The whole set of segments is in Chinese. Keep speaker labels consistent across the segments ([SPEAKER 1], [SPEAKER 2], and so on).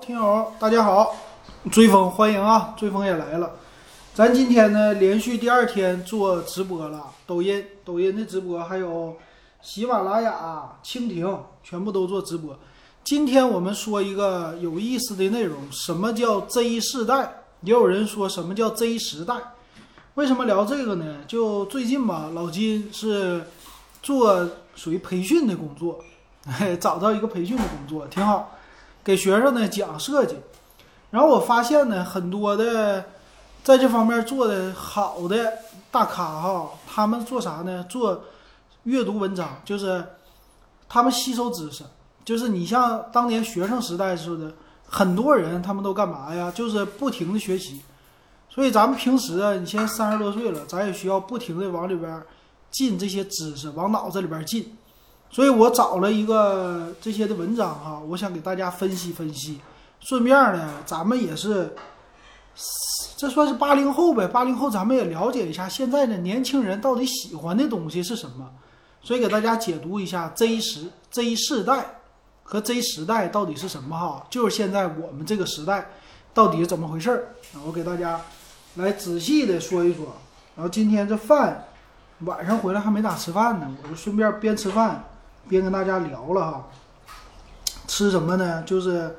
[SPEAKER 1] 听友大家好，追风欢迎啊，追风也来了。咱今天呢，连续第二天做直播了，抖音、抖音的直播，还有喜马拉雅、蜻蜓，全部都做直播。今天我们说一个有意思的内容，什么叫 Z 世代？也有人说什么叫 Z 时代？为什么聊这个呢？就最近吧，老金是做属于培训的工作，找到一个培训的工作，挺好。给学生呢讲设计，然后我发现呢，很多的在这方面做的好的大咖哈，他们做啥呢？做阅读文章，就是他们吸收知识，就是你像当年学生时代似的，很多人他们都干嘛呀？就是不停的学习。所以咱们平时啊，你现在三十多岁了，咱也需要不停的往里边进这些知识，往脑子里边进。所以我找了一个这些的文章哈，我想给大家分析分析。顺便呢，咱们也是，这算是八零后呗。八零后咱们也了解一下现在的年轻人到底喜欢的东西是什么。所以给大家解读一下 Z 时 Z 世代和 Z 时代到底是什么哈，就是现在我们这个时代到底是怎么回事儿。我给大家来仔细的说一说。然后今天这饭晚上回来还没咋吃饭呢，我就顺便边吃饭。边跟大家聊了哈，吃什么呢？就是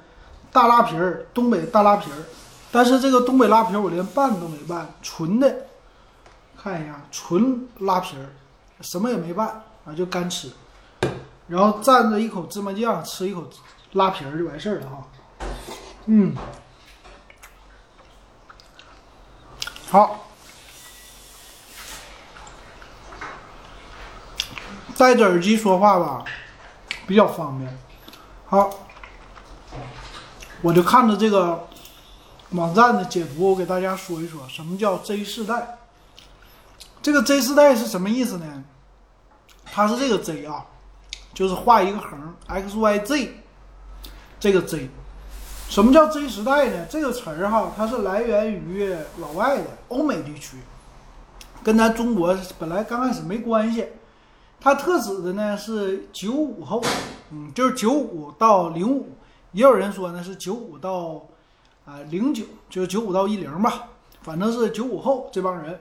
[SPEAKER 1] 大拉皮儿，东北大拉皮儿。但是这个东北拉皮儿我连拌都没拌，纯的。看一下，纯拉皮儿，什么也没拌啊，就干吃。然后蘸着一口芝麻酱，吃一口拉皮儿就完事儿了哈。嗯，好。戴着耳机说话吧，比较方便。好，我就看着这个网站的解读，我给大家说一说什么叫 Z 世代。这个 Z 世代是什么意思呢？它是这个 Z 啊，就是画一个横，X Y Z，这个 Z。什么叫 Z 时代呢？这个词儿哈，它是来源于老外的欧美地区，跟咱中国本来刚开始没关系。它特指的呢是九五后，嗯，就是九五到零五，也有人说呢是九五到啊零九，就是九五到一零吧，反正是九五后这帮人，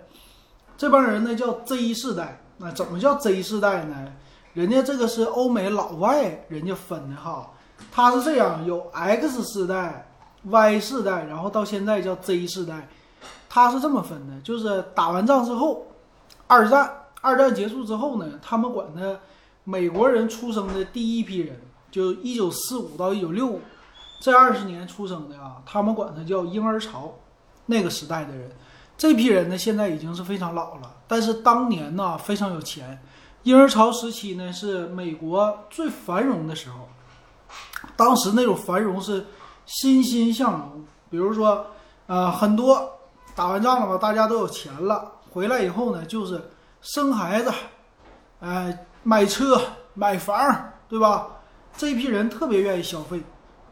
[SPEAKER 1] 这帮人呢叫 Z 世代。那怎么叫 Z 世代呢？人家这个是欧美老外人家分的哈，他是这样，有 X 世代、Y 世代，然后到现在叫 Z 世代，他是这么分的，就是打完仗之后，二战。二战结束之后呢，他们管他美国人出生的第一批人，就一九四五到一九六五这二十年出生的啊，他们管他叫婴儿潮。那个时代的人，这批人呢现在已经是非常老了，但是当年呢非常有钱。婴儿潮时期呢是美国最繁荣的时候，当时那种繁荣是欣欣向荣。比如说，呃，很多打完仗了吧，大家都有钱了，回来以后呢就是。生孩子，哎，买车买房，对吧？这批人特别愿意消费，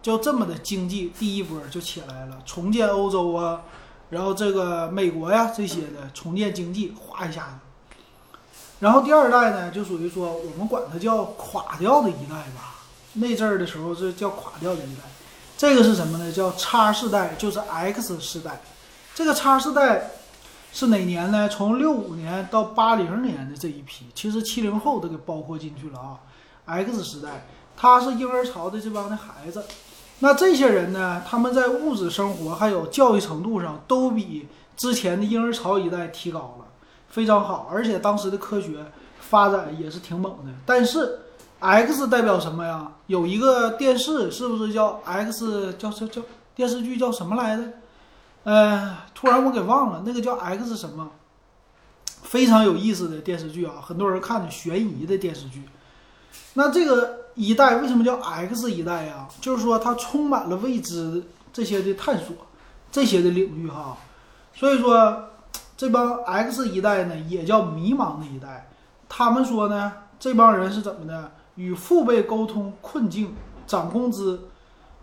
[SPEAKER 1] 就这么的经济第一波就起来了，重建欧洲啊，然后这个美国呀这些的重建经济，哗一下子。然后第二代呢，就属于说我们管它叫垮掉的一代吧。那阵儿的时候是叫垮掉的一代，这个是什么呢？叫叉世代，就是 X 世代。这个叉世代。是哪年呢？从六五年到八零年的这一批，其实七零后都给包括进去了啊。X 时代，他是婴儿潮的这帮的孩子，那这些人呢，他们在物质生活还有教育程度上，都比之前的婴儿潮一代提高了，非常好。而且当时的科学发展也是挺猛的。但是 X 代表什么呀？有一个电视，是不是叫 X？叫叫叫电视剧叫什么来着？呃，突然我给忘了，那个叫 X 什么，非常有意思的电视剧啊，很多人看的悬疑的电视剧。那这个一代为什么叫 X 一代呀？就是说它充满了未知这些的探索，这些的领域哈。所以说这帮 X 一代呢，也叫迷茫的一代。他们说呢，这帮人是怎么的？与父辈沟通困境，涨工资。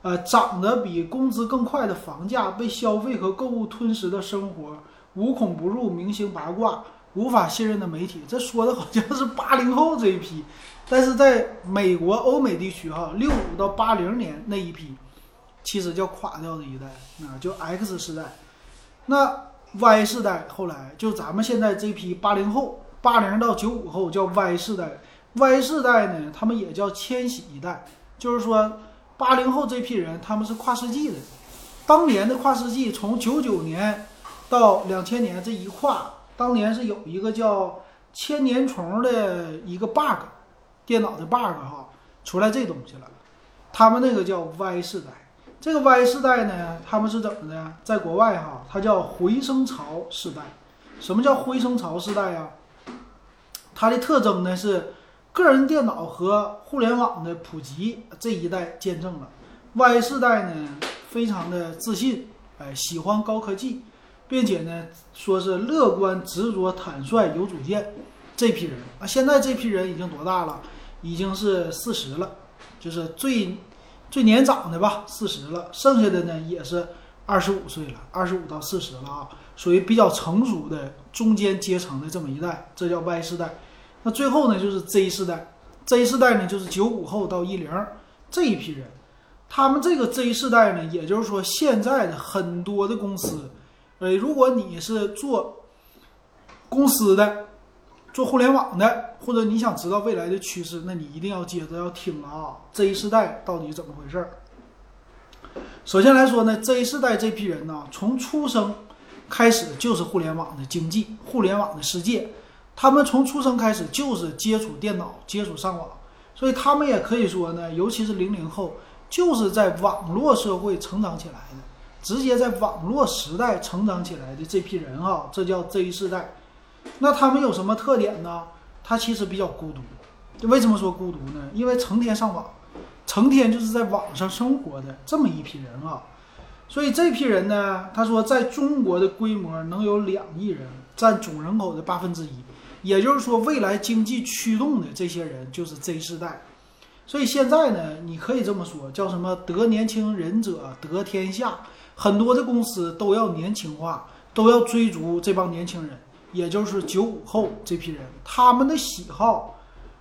[SPEAKER 1] 呃，涨得比工资更快的房价，被消费和购物吞噬的生活，无孔不入明星八卦，无法信任的媒体，这说的好像是八零后这一批，但是在美国、欧美地区，哈，六五到八零年那一批，其实叫垮掉的一代，啊，就 X 世代。那 Y 世代后来就咱们现在这批八零后，八零到九五后叫 Y 世代。Y 世代呢，他们也叫千禧一代，就是说八零后这批人他们是跨世纪的。当年的跨世纪从九九年到两千年这一跨，当年是有一个叫千年虫的一个 bug，电脑的 bug 哈，出来这东西了。他们那个叫 Y 世代。这个 Y 世代呢，他们是怎么的？在国外哈，它叫回声潮世代。什么叫回声潮世代呀？它的特征呢是个人电脑和互联网的普及这一代见证了。Y 世代呢，非常的自信，哎，喜欢高科技，并且呢，说是乐观、执着、坦率、有主见。这批人啊，现在这批人已经多大了？已经是四十了，就是最。最年长的吧，四十了，剩下的呢也是二十五岁了，二十五到四十了啊，属于比较成熟的中间阶层的这么一代，这叫 Y 世代。那最后呢就是 Z 世代，Z 世代呢就是九五后到一零这一批人，他们这个 Z 世代呢，也就是说现在的很多的公司，呃，如果你是做公司的。做互联网的，或者你想知道未来的趋势，那你一定要接着要听了啊！Z 世代到底怎么回事儿？首先来说呢，Z 世代这批人呢，从出生开始就是互联网的经济、互联网的世界，他们从出生开始就是接触电脑、接触上网，所以他们也可以说呢，尤其是零零后，就是在网络社会成长起来的，直接在网络时代成长起来的这批人哈，这叫 Z 世代。那他们有什么特点呢？他其实比较孤独。为什么说孤独呢？因为成天上网，成天就是在网上生活的这么一批人啊。所以这批人呢，他说在中国的规模能有两亿人，占总人口的八分之一。也就是说，未来经济驱动的这些人就是 Z 世代。所以现在呢，你可以这么说，叫什么得年轻人者得天下。很多的公司都要年轻化，都要追逐这帮年轻人。也就是九五后这批人，他们的喜好，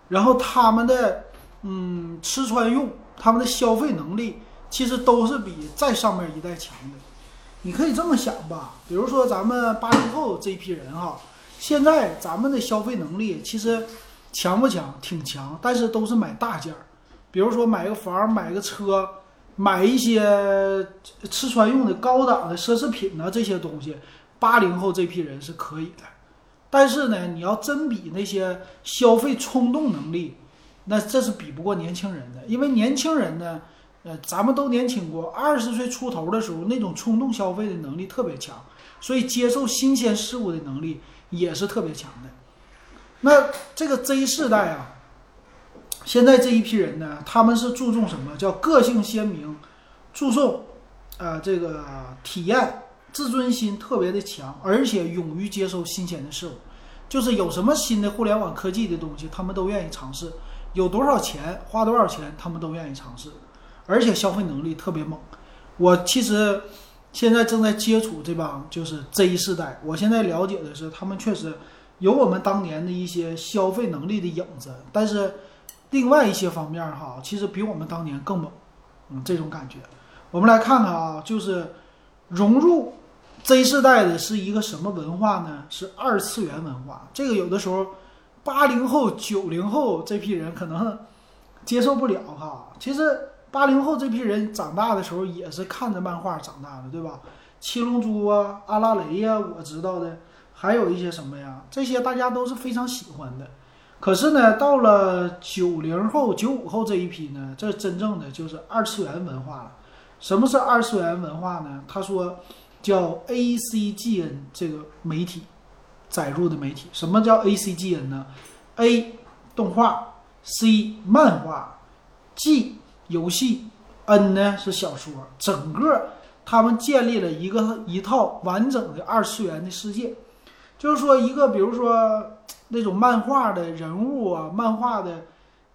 [SPEAKER 1] 然后他们的嗯吃穿用，他们的消费能力，其实都是比再上面一代强的。你可以这么想吧，比如说咱们八零后这批人哈，现在咱们的消费能力其实强不强？挺强，但是都是买大件儿，比如说买个房、买个车、买一些吃穿用的高档的奢侈品呢，这些东西，八零后这批人是可以的。但是呢，你要真比那些消费冲动能力，那这是比不过年轻人的。因为年轻人呢，呃，咱们都年轻过，二十岁出头的时候，那种冲动消费的能力特别强，所以接受新鲜事物的能力也是特别强的。那这个 Z 世代啊，现在这一批人呢，他们是注重什么叫个性鲜明，注重啊这个体验。自尊心特别的强，而且勇于接受新鲜的事物，就是有什么新的互联网科技的东西，他们都愿意尝试。有多少钱，花多少钱，他们都愿意尝试，而且消费能力特别猛。我其实现在正在接触这帮就是 Z 世代，我现在了解的是，他们确实有我们当年的一些消费能力的影子，但是另外一些方面哈，其实比我们当年更猛。嗯，这种感觉。我们来看看啊，就是融入。Z 世代的是一个什么文化呢？是二次元文化。这个有的时候，八零后、九零后这批人可能接受不了哈。其实八零后这批人长大的时候也是看着漫画长大的，对吧？七龙珠啊、阿拉蕾呀，我知道的，还有一些什么呀？这些大家都是非常喜欢的。可是呢，到了九零后、九五后这一批呢，这真正的就是二次元文化了。什么是二次元文化呢？他说。叫 ACGN 这个媒体载入的媒体，什么叫 ACGN 呢？A 动画，C 漫画，G 游戏，N 呢是小说，整个他们建立了一个一套完整的二次元的世界。就是说，一个比如说那种漫画的人物啊，漫画的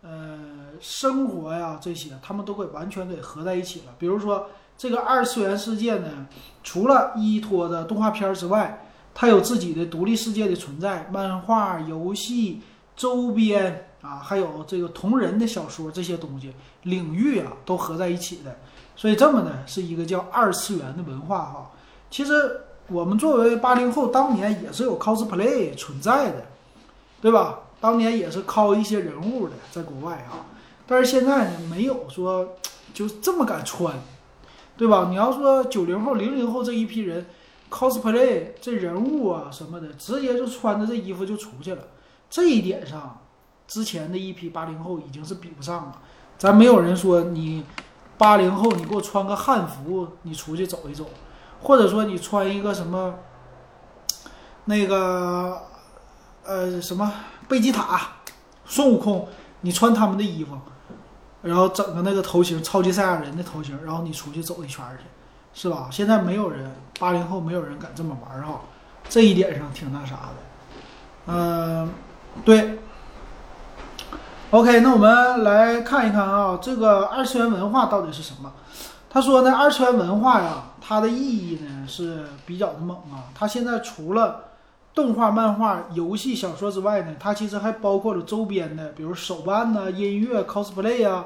[SPEAKER 1] 呃生活呀这些，他们都给完全给合在一起了。比如说。这个二次元世界呢，除了依托的动画片之外，它有自己的独立世界的存在，漫画、游戏、周边啊，还有这个同人的小说这些东西领域啊，都合在一起的。所以这么呢是一个叫二次元的文化哈。其实我们作为八零后，当年也是有 cosplay 存在的，对吧？当年也是 cos 一些人物的，在国外啊。但是现在呢，没有说就这么敢穿，对吧？你要说九零后、零零后这一批人 cosplay 这人物啊什么的，直接就穿着这衣服就出去了。这一点上，之前的一批八零后已经是比不上了。咱没有人说你八零后，你给我穿个汉服，你出去走一走，或者说你穿一个什么那个呃什么贝吉塔、孙悟空，你穿他们的衣服，然后整个那个头型，超级赛亚人的头型，然后你出去走一圈去，是吧？现在没有人，八零后没有人敢这么玩哈，这一点上挺那啥的，嗯。对，OK，那我们来看一看啊，这个二次元文化到底是什么？他说呢，二次元文化呀，它的意义呢是比较的猛啊。它现在除了动画、漫画、游戏、小说之外呢，它其实还包括了周边的，比如手办呐、音乐、cosplay 啊、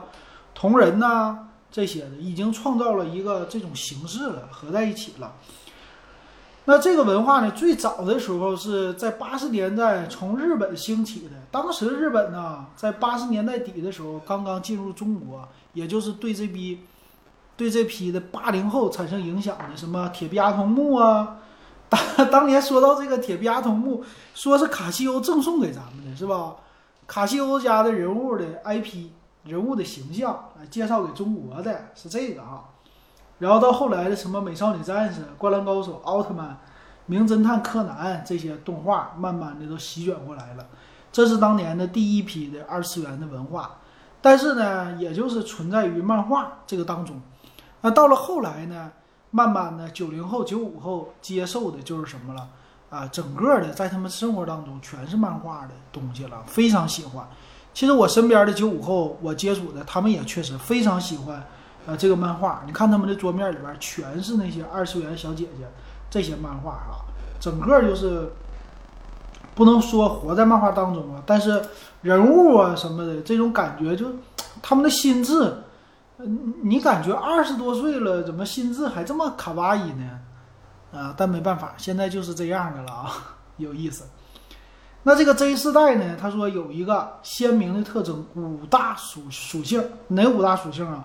[SPEAKER 1] 同人呐这些的，已经创造了一个这种形式了，合在一起了。那这个文化呢，最早的时候是在八十年代从日本兴起的。当时日本呢，在八十年代底的时候刚刚进入中国，也就是对这批对这批的八零后产生影响的，什么铁臂阿童木啊。当 当年说到这个铁臂阿童木，说是卡西欧赠送给咱们的，是吧？卡西欧家的人物的 IP 人物的形象介绍给中国的是这个啊。然后到后来的什么美少女战士、灌篮高手、奥特曼、名侦探柯南这些动画，慢慢的都席卷过来了。这是当年的第一批的二次元的文化，但是呢，也就是存在于漫画这个当中。那到了后来呢，慢慢的九零后、九五后接受的就是什么了啊？整个的在他们生活当中全是漫画的东西了，非常喜欢。其实我身边的九五后，我接触的他们也确实非常喜欢。啊，这个漫画，你看他们的桌面里边全是那些二次元小姐姐，这些漫画啊，整个就是不能说活在漫画当中啊，但是人物啊什么的这种感觉，就他们的心智，嗯，你感觉二十多岁了，怎么心智还这么卡哇伊呢？啊，但没办法，现在就是这样的了啊，有意思。那这个 Z 世代呢，他说有一个鲜明的特征，五大属属性，哪五大属性啊？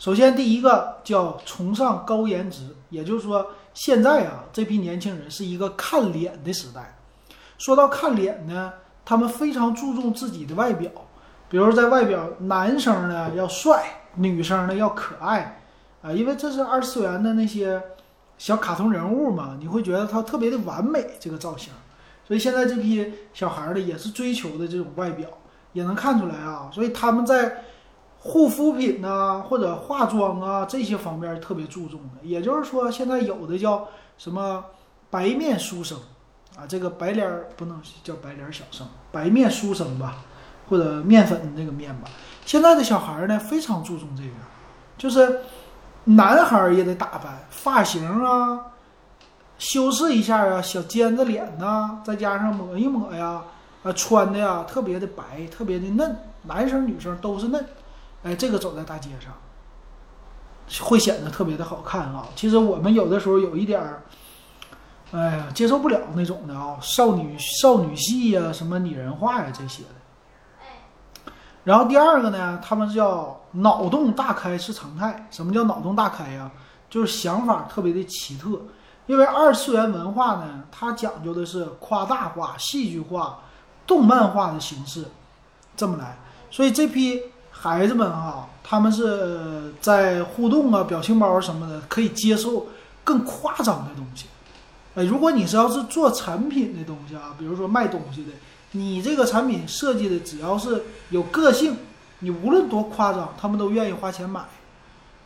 [SPEAKER 1] 首先，第一个叫崇尚高颜值，也就是说，现在啊，这批年轻人是一个看脸的时代。说到看脸呢，他们非常注重自己的外表，比如在外表，男生呢要帅，女生呢要可爱，啊，因为这是二次元的那些小卡通人物嘛，你会觉得他特别的完美这个造型，所以现在这批小孩儿呢也是追求的这种外表，也能看出来啊，所以他们在。护肤品呐，或者化妆啊，这些方面特别注重的。也就是说，现在有的叫什么白面书生啊，这个白脸儿不能叫白脸小生，白面书生吧，或者面粉那个面吧。现在的小孩呢，非常注重这个，就是男孩也得打扮，发型啊，修饰一下啊，小尖子脸呐，再加上抹一抹呀，啊，穿的呀特别的白，特别的嫩，男生女生都是嫩。哎，这个走在大街上，会显得特别的好看啊！其实我们有的时候有一点儿，哎呀，接受不了那种的啊，少女少女系呀，什么拟人化呀这些的。然后第二个呢，他们叫脑洞大开是常态。什么叫脑洞大开呀？就是想法特别的奇特。因为二次元文化呢，它讲究的是夸大化、戏剧化、动漫化的形式，这么来。所以这批。孩子们哈，他们是在互动啊、表情包什么的，可以接受更夸张的东西。哎，如果你是要是做产品的东西啊，比如说卖东西的，你这个产品设计的只要是有个性，你无论多夸张，他们都愿意花钱买。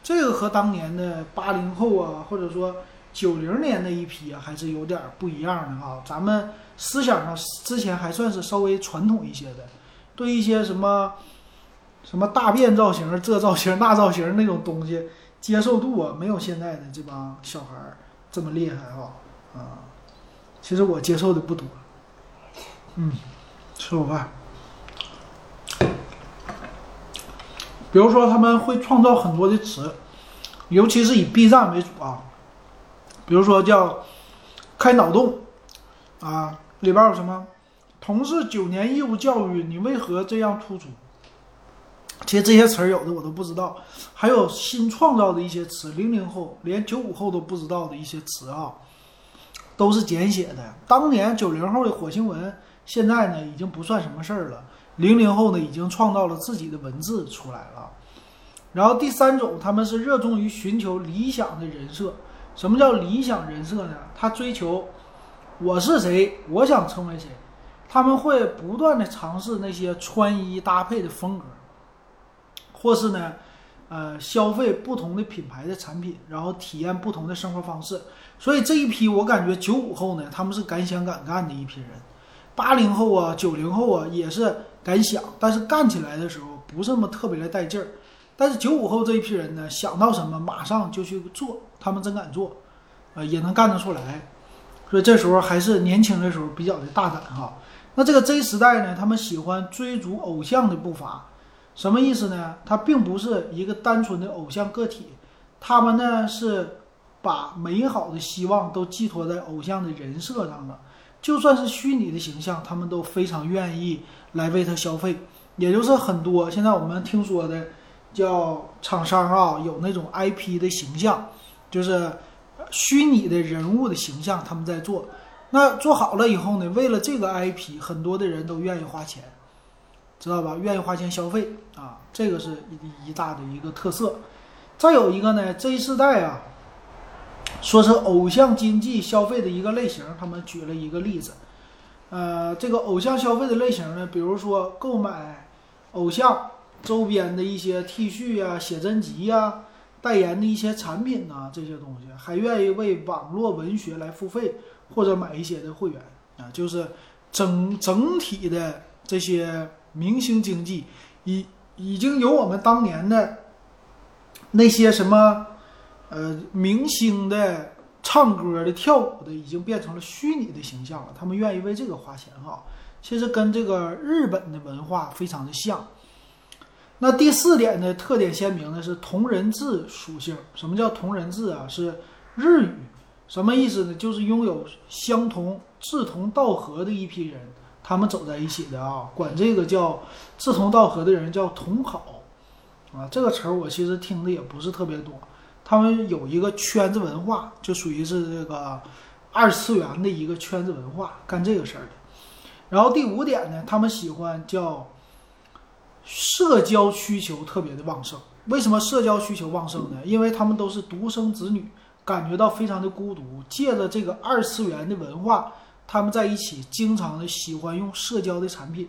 [SPEAKER 1] 这个和当年的八零后啊，或者说九零年那一批啊，还是有点不一样的哈。咱们思想上之前还算是稍微传统一些的，对一些什么。什么大便造型、这造型、那造型那种东西，接受度啊，没有现在的这帮小孩这么厉害哈啊！其实我接受的不多。嗯，吃口饭。比如说，他们会创造很多的词，尤其是以 B 站为主啊，比如说叫开脑洞啊，里边有什么？同是九年义务教育，你为何这样突出？其实这些词儿有的我都不知道，还有新创造的一些词，零零后连九五后都不知道的一些词啊，都是简写的。当年九零后的火星文，现在呢已经不算什么事儿了。零零后呢已经创造了自己的文字出来了。然后第三种，他们是热衷于寻求理想的人设。什么叫理想人设呢？他追求我是谁，我想成为谁。他们会不断的尝试那些穿衣搭配的风格，或是呢，呃，消费不同的品牌的产品，然后体验不同的生活方式。所以这一批我感觉九五后呢，他们是敢想敢干的一批人。八零后啊，九零后啊，也是敢想，但是干起来的时候不是那么特别的带劲儿。但是九五后这一批人呢，想到什么马上就去做，他们真敢做，呃，也能干得出来。所以这时候还是年轻的时候比较的大胆哈。那这个 Z 时代呢，他们喜欢追逐偶像的步伐，什么意思呢？他并不是一个单纯的偶像个体，他们呢是把美好的希望都寄托在偶像的人设上了，就算是虚拟的形象，他们都非常愿意来为他消费。也就是很多现在我们听说的叫厂商啊，有那种 IP 的形象，就是虚拟的人物的形象，他们在做。那做好了以后呢？为了这个 IP，很多的人都愿意花钱，知道吧？愿意花钱消费啊，这个是一一大的一个特色。再有一个呢，Z 世代啊，说是偶像经济消费的一个类型，他们举了一个例子。呃，这个偶像消费的类型呢，比如说购买偶像周边的一些 T 恤啊、写真集呀、代言的一些产品呐，这些东西，还愿意为网络文学来付费。或者买一些的会员啊，就是整整体的这些明星经济，已已经有我们当年的那些什么呃明星的唱歌的跳舞的，已经变成了虚拟的形象了。他们愿意为这个花钱哈，其实跟这个日本的文化非常的像。那第四点呢，特点鲜明的是同人志属性。什么叫同人志啊？是日语。什么意思呢？就是拥有相同志同道合的一批人，他们走在一起的啊，管这个叫志同道合的人叫同好，啊，这个词儿我其实听的也不是特别多。他们有一个圈子文化，就属于是这个二次元的一个圈子文化，干这个事儿的。然后第五点呢，他们喜欢叫社交需求特别的旺盛。为什么社交需求旺盛呢？因为他们都是独生子女。感觉到非常的孤独，借着这个二次元的文化，他们在一起经常的喜欢用社交的产品。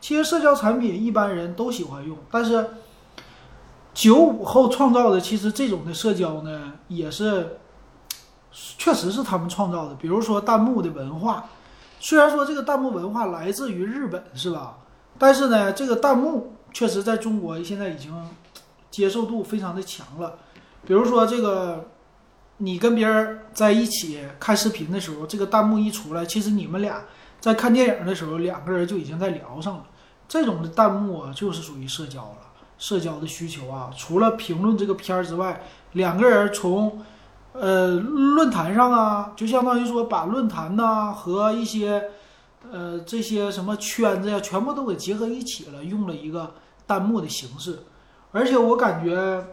[SPEAKER 1] 其实社交产品一般人都喜欢用，但是九五后创造的其实这种的社交呢，也是确实是他们创造的。比如说弹幕的文化，虽然说这个弹幕文化来自于日本，是吧？但是呢，这个弹幕确实在中国现在已经接受度非常的强了。比如说这个。你跟别人在一起看视频的时候，这个弹幕一出来，其实你们俩在看电影的时候，两个人就已经在聊上了。这种的弹幕啊，就是属于社交了，社交的需求啊。除了评论这个片儿之外，两个人从呃论坛上啊，就相当于说把论坛呐和一些呃这些什么圈子呀，全部都给结合一起了，用了一个弹幕的形式。而且我感觉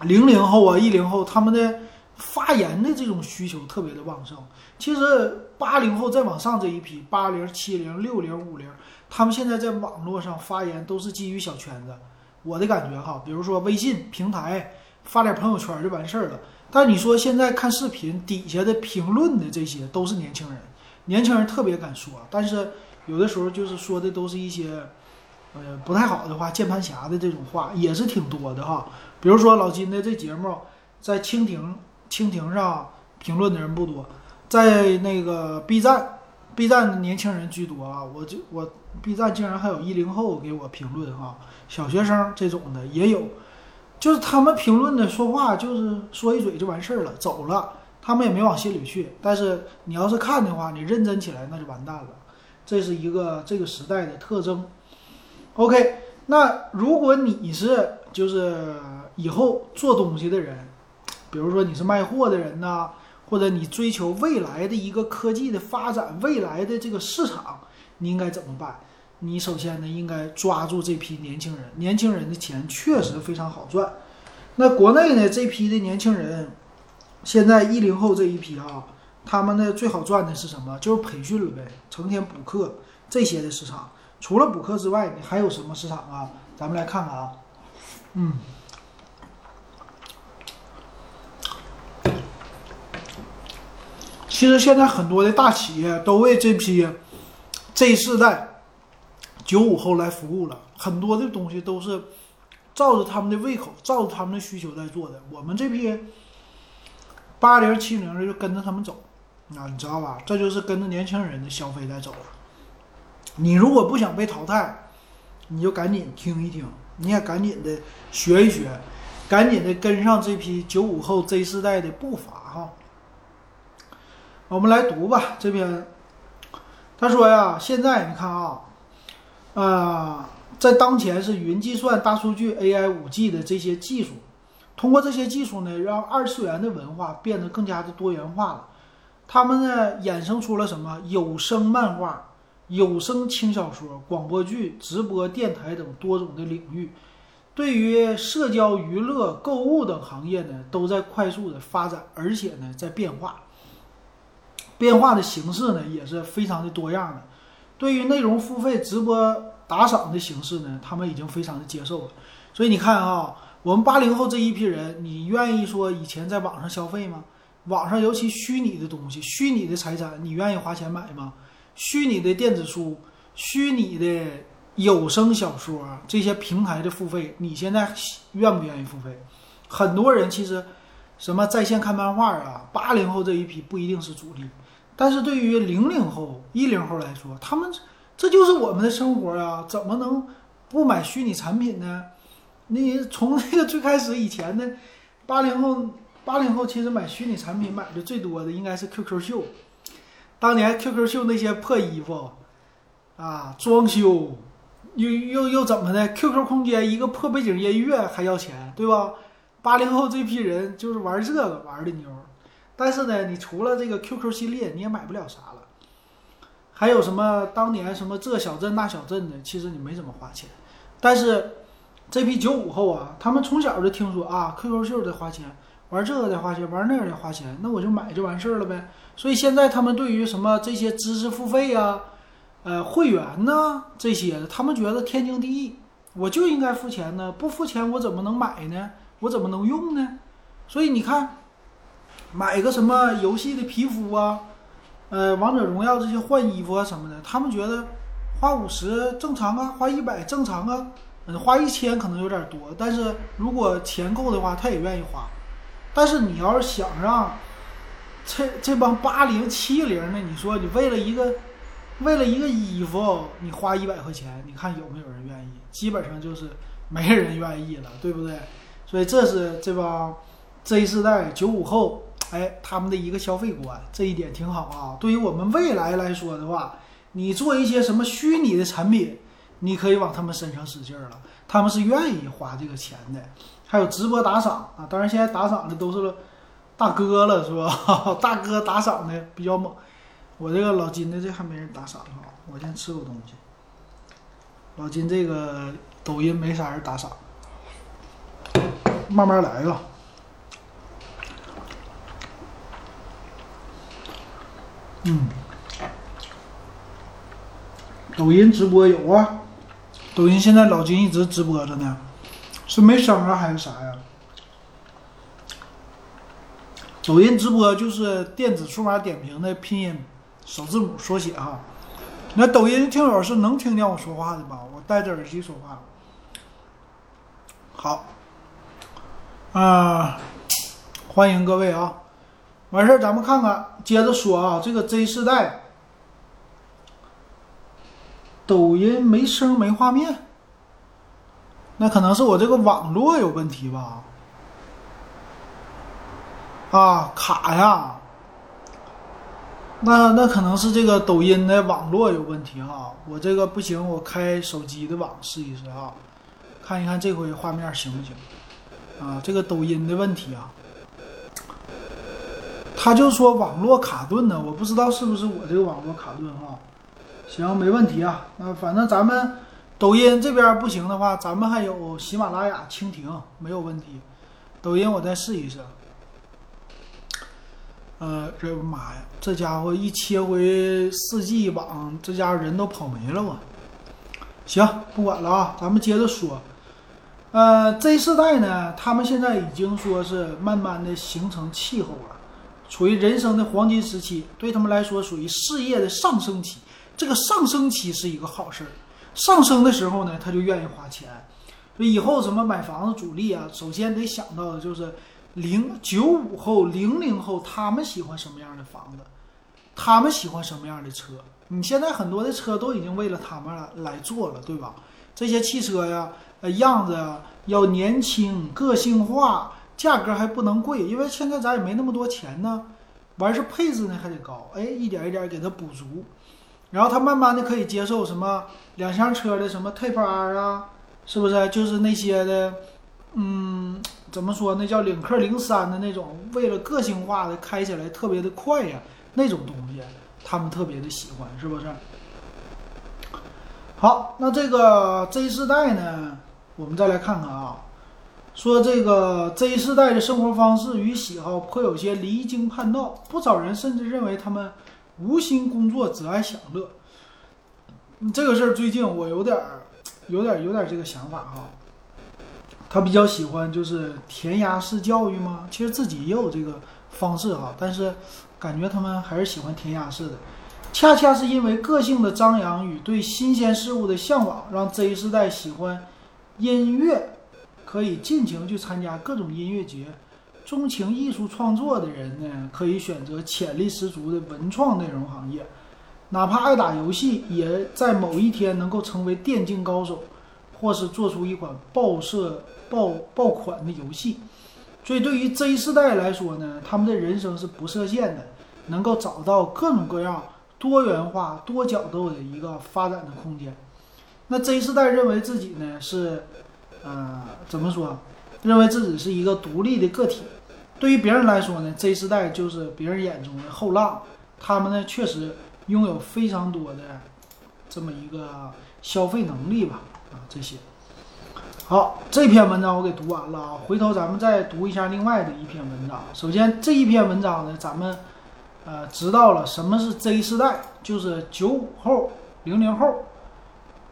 [SPEAKER 1] 零零后啊、一零后他们的。发言的这种需求特别的旺盛。其实八零后再往上这一批，八零、七零、六零、五零，他们现在在网络上发言都是基于小圈子。我的感觉哈，比如说微信平台发点朋友圈就完事儿了。但你说现在看视频底下的评论的这些都是年轻人，年轻人特别敢说，但是有的时候就是说的都是一些呃不太好的话，键盘侠的这种话也是挺多的哈。比如说老金的这节目在蜻蜓。蜻蜓上评论的人不多，在那个 B 站，B 站的年轻人居多啊。我就我 B 站竟然还有一零后给我评论哈，小学生这种的也有，就是他们评论的说话就是说一嘴就完事儿了，走了，他们也没往心里去。但是你要是看的话，你认真起来那就完蛋了，这是一个这个时代的特征。OK，那如果你是就是以后做东西的人。比如说你是卖货的人呐，或者你追求未来的一个科技的发展，未来的这个市场，你应该怎么办？你首先呢，应该抓住这批年轻人，年轻人的钱确实非常好赚。那国内呢，这批的年轻人，现在一零后这一批啊，他们呢最好赚的是什么？就是培训了呗，成天补课这些的市场。除了补课之外，你还有什么市场啊？咱们来看看啊，嗯，其实现在很多的大企业都为这批 Z 世代、九五后来服务了，很多的东西都是照着他们的胃口、照着他们的需求在做的。我们这批八零、七零的就跟着他们走啊，你知道吧？这就是跟着年轻人的消费在走。你如果不想被淘汰，你就赶紧听一听，你也赶紧的学一学，赶紧的跟上这批九五后 Z 世代的步伐。我们来读吧，这篇他说呀，现在你看啊，啊，在当前是云计算、大数据、AI、五 G 的这些技术，通过这些技术呢，让二次元的文化变得更加的多元化了。他们呢，衍生出了什么有声漫画。有声轻小说、广播剧、直播、电台等多种的领域，对于社交、娱乐、购物等行业呢，都在快速的发展，而且呢，在变化。变化的形式呢，也是非常的多样的。对于内容付费、直播打赏的形式呢，他们已经非常的接受了。所以你看啊，我们八零后这一批人，你愿意说以前在网上消费吗？网上尤其虚拟的东西、虚拟的财产，你愿意花钱买吗？虚拟的电子书、虚拟的有声小说这些平台的付费，你现在愿不愿意付费？很多人其实什么在线看漫画啊，八零后这一批不一定是主力，但是对于零零后、一零后来说，他们这就是我们的生活啊，怎么能不买虚拟产品呢？你从那个最开始以前的八零后，八零后其实买虚拟产品买的最多的应该是 QQ 秀。当年 QQ 秀那些破衣服，啊，装修，又又又怎么的？QQ 空间一个破背景音乐还要钱，对吧？八零后这批人就是玩这个玩的牛。但是呢，你除了这个 QQ 系列，你也买不了啥了。还有什么当年什么这小镇那小镇的，其实你没怎么花钱。但是这批九五后啊，他们从小就听说啊，QQ 秀得花钱。玩这个得花钱，玩那个得花钱，那我就买就完事儿了呗。所以现在他们对于什么这些知识付费呀、呃会员呢这些，他们觉得天经地义，我就应该付钱呢，不付钱我怎么能买呢？我怎么能用呢？所以你看，买个什么游戏的皮肤啊，呃王者荣耀这些换衣服啊什么的，他们觉得花五十正常啊，花一百正常啊，嗯花一千可能有点多，但是如果钱够的话，他也愿意花。但是你要是想让这这帮八零七零的，你说你为了一个为了一个衣服，你花一百块钱，你看有没有人愿意？基本上就是没人愿意了，对不对？所以这是这帮 Z 世代九五后，哎，他们的一个消费观，这一点挺好啊。对于我们未来来说的话，你做一些什么虚拟的产品，你可以往他们身上使劲了，他们是愿意花这个钱的。还有直播打赏啊，当然现在打赏的都是大哥了，是吧？大哥打赏的比较猛。我这个老金的这还没人打赏啊，我先吃口东西。老金这个抖音没啥人打赏，慢慢来吧。嗯，抖音直播有啊，抖音现在老金一直直播着呢。是没声啊，还是啥呀？抖音直播就是电子数码点评的拼音首字母缩写哈。那抖音听友是能听见我说话的吧？我戴着耳机说话。好，啊，欢迎各位啊！完事儿咱们看看，接着说啊，这个 Z 世代，抖音没声没画面。那可能是我这个网络有问题吧？啊，卡呀！那那可能是这个抖音的网络有问题哈。我这个不行，我开手机的网试一试啊，看一看这回画面行不行？啊，这个抖音的问题啊，他就说网络卡顿呢，我不知道是不是我这个网络卡顿哈。行，没问题啊。那反正咱们抖音这边不行的话，咱们还有喜马拉雅、蜻蜓，没有问题。抖音我再试一试。呃，这妈呀，这家伙一切回四 G 网，这家伙人都跑没了我。行，不管了啊，咱们接着说。呃，Z 世代呢，他们现在已经说是慢慢的形成气候了，处于人生的黄金时期，对他们来说属于事业的上升期。这个上升期是一个好事儿，上升的时候呢，他就愿意花钱。所以以后什么买房子主力啊，首先得想到的就是零九五后、零零后他们喜欢什么样的房子，他们喜欢什么样的车。你现在很多的车都已经为了他们来做了，对吧？这些汽车呀，呃，样子啊要年轻、个性化，价格还不能贵，因为现在咱也没那么多钱呢。完事配置呢还得高，哎，一点一点给它补足。然后他慢慢的可以接受什么两厢车的什么 Type R 啊，是不是？就是那些的，嗯，怎么说？那叫领克零三的那种，为了个性化的开起来特别的快呀，那种东西他们特别的喜欢，是不是？好，那这个 Z 世代呢，我们再来看看啊，说这个 Z 世代的生活方式与喜好颇有些离经叛道，不少人甚至认为他们。无心工作，只爱享乐。这个事儿最近我有点儿、有点儿、有点儿这个想法哈。他比较喜欢就是填鸭式教育吗？其实自己也有这个方式哈，但是感觉他们还是喜欢填鸭式的。恰恰是因为个性的张扬与对新鲜事物的向往，让 Z 世代喜欢音乐，可以尽情去参加各种音乐节。钟情艺术创作的人呢，可以选择潜力十足的文创内容行业，哪怕爱打游戏，也在某一天能够成为电竞高手，或是做出一款爆射爆爆款的游戏。所以，对于 Z 世代来说呢，他们的人生是不设限的，能够找到各种各样多元化、多角度的一个发展的空间。那 Z 世代认为自己呢是，呃，怎么说？认为自己是一个独立的个体。对于别人来说呢，Z 世代就是别人眼中的后浪。他们呢，确实拥有非常多的这么一个消费能力吧。啊，这些。好，这篇文章我给读完了啊。回头咱们再读一下另外的一篇文章。首先这一篇文章呢，咱们呃知道了什么是 Z 世代，就是九五后、零零后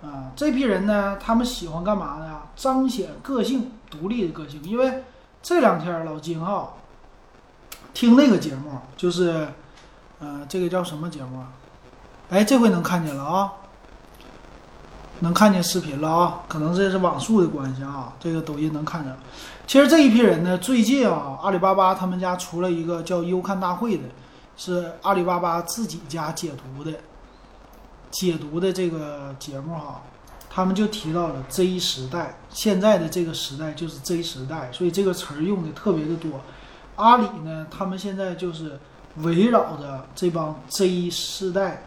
[SPEAKER 1] 啊这批人呢，他们喜欢干嘛呢？彰显个性、独立的个性，因为。这两天老金哈听那个节目，就是，呃，这个叫什么节目啊？哎，这回能看见了啊，能看见视频了啊，可能这是网速的关系啊，这个抖音能看着。其实这一批人呢，最近啊，阿里巴巴他们家出了一个叫优看大会的，是阿里巴巴自己家解读的，解读的这个节目哈。他们就提到了 Z 时代，现在的这个时代就是 Z 时代，所以这个词儿用的特别的多。阿里呢，他们现在就是围绕着这帮 Z 世代，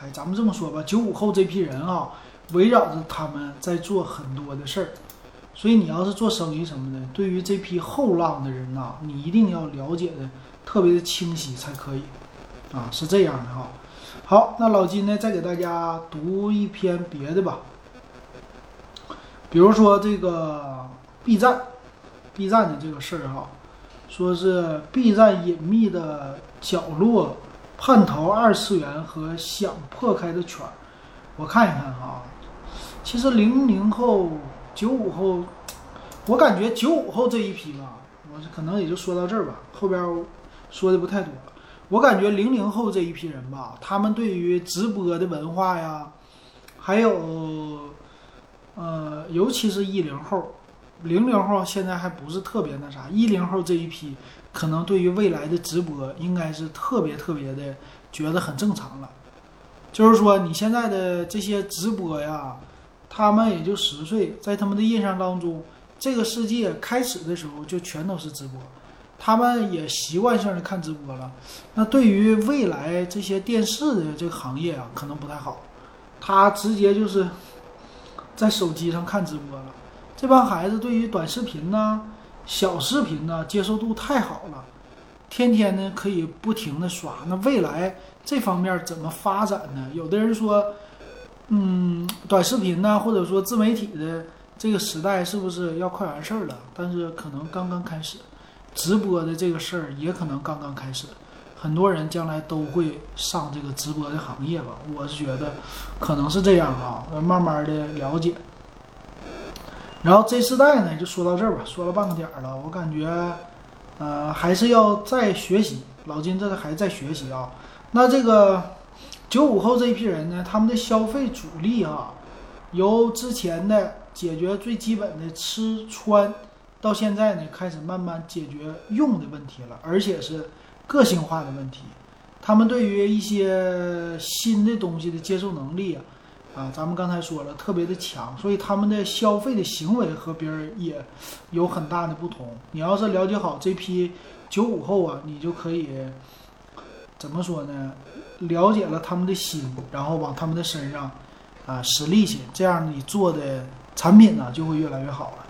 [SPEAKER 1] 哎，咱们这么说吧，九五后这批人啊，围绕着他们在做很多的事儿。所以你要是做生意什么的，对于这批后浪的人呐，你一定要了解的特别的清晰才可以啊，是这样的哈。好，那老金呢，再给大家读一篇别的吧。比如说这个 B 站，B 站的这个事儿哈，说是 B 站隐秘的角落，叛逃二次元和想破开的圈儿。我看一看哈，其实零零后、九五后，我感觉九五后这一批吧，我可能也就说到这儿吧，后边说的不太多了。我感觉零零后这一批人吧，他们对于直播的文化呀，还有。呃，尤其是一零后、零零后，现在还不是特别那啥。一零后这一批，可能对于未来的直播，应该是特别特别的觉得很正常了。就是说，你现在的这些直播呀，他们也就十岁，在他们的印象当中，这个世界开始的时候就全都是直播，他们也习惯性的看直播了。那对于未来这些电视的这个行业啊，可能不太好，他直接就是。在手机上看直播了，这帮孩子对于短视频呢、小视频呢接受度太好了，天天呢可以不停的刷。那未来这方面怎么发展呢？有的人说，嗯，短视频呢，或者说自媒体的这个时代是不是要快完事儿了？但是可能刚刚开始，直播的这个事儿也可能刚刚开始。很多人将来都会上这个直播的行业吧？我是觉得可能是这样啊，慢慢的了解。然后这世代呢，就说到这儿吧，说了半个点儿了，我感觉，呃，还是要再学习。老金这个还在学习啊。那这个九五后这一批人呢，他们的消费主力啊，由之前的解决最基本的吃穿，到现在呢，开始慢慢解决用的问题了，而且是。个性化的问题，他们对于一些新的东西的接受能力啊，啊，咱们刚才说了，特别的强，所以他们的消费的行为和别人也有很大的不同。你要是了解好这批九五后啊，你就可以怎么说呢？了解了他们的心，然后往他们的身上啊使力气，这样你做的产品呢就会越来越好了。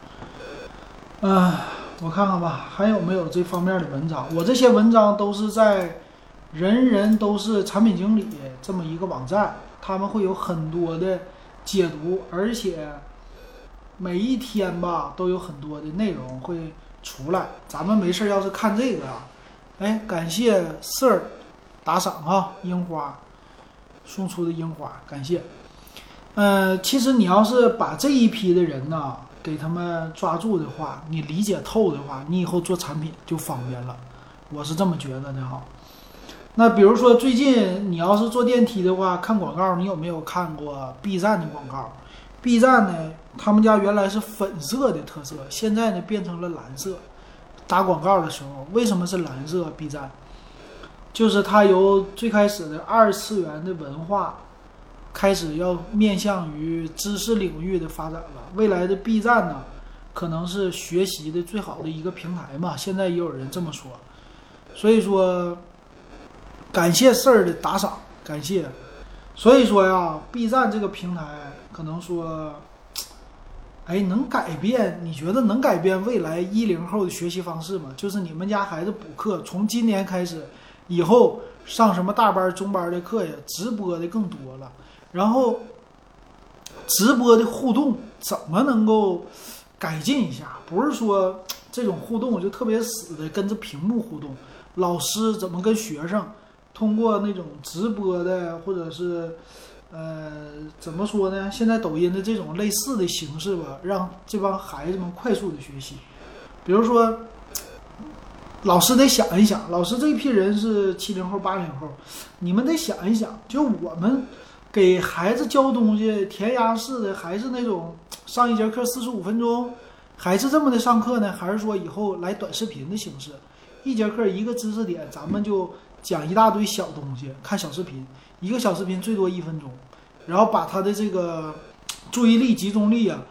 [SPEAKER 1] 啊。我看看吧，还有没有这方面的文章？我这些文章都是在“人人都是产品经理”这么一个网站，他们会有很多的解读，而且每一天吧都有很多的内容会出来。咱们没事要是看这个啊，哎，感谢 Sir 打赏啊，樱花送出的樱花，感谢。呃，其实你要是把这一批的人呢。给他们抓住的话，你理解透的话，你以后做产品就方便了。我是这么觉得的哈。那比如说最近你要是坐电梯的话，看广告，你有没有看过 B 站的广告？B 站呢，他们家原来是粉色的特色，现在呢变成了蓝色。打广告的时候，为什么是蓝色？B 站就是它由最开始的二次元的文化。开始要面向于知识领域的发展了。未来的 B 站呢，可能是学习的最好的一个平台嘛。现在也有人这么说，所以说感谢事儿的打赏，感谢。所以说呀，B 站这个平台可能说，哎，能改变？你觉得能改变未来一零后的学习方式吗？就是你们家孩子补课，从今年开始，以后上什么大班、中班的课呀，直播的更多了。然后，直播的互动怎么能够改进一下？不是说这种互动就特别死的跟着屏幕互动，老师怎么跟学生通过那种直播的，或者是呃怎么说呢？现在抖音的这种类似的形式吧，让这帮孩子们快速的学习。比如说，老师得想一想，老师这批人是七零后、八零后，你们得想一想，就我们。给孩子教东西，填鸭式的还是那种上一节课四十五分钟，还是这么的上课呢？还是说以后来短视频的形式，一节课一个知识点，咱们就讲一大堆小东西，看小视频，一个小视频最多一分钟，然后把他的这个注意力集中力啊，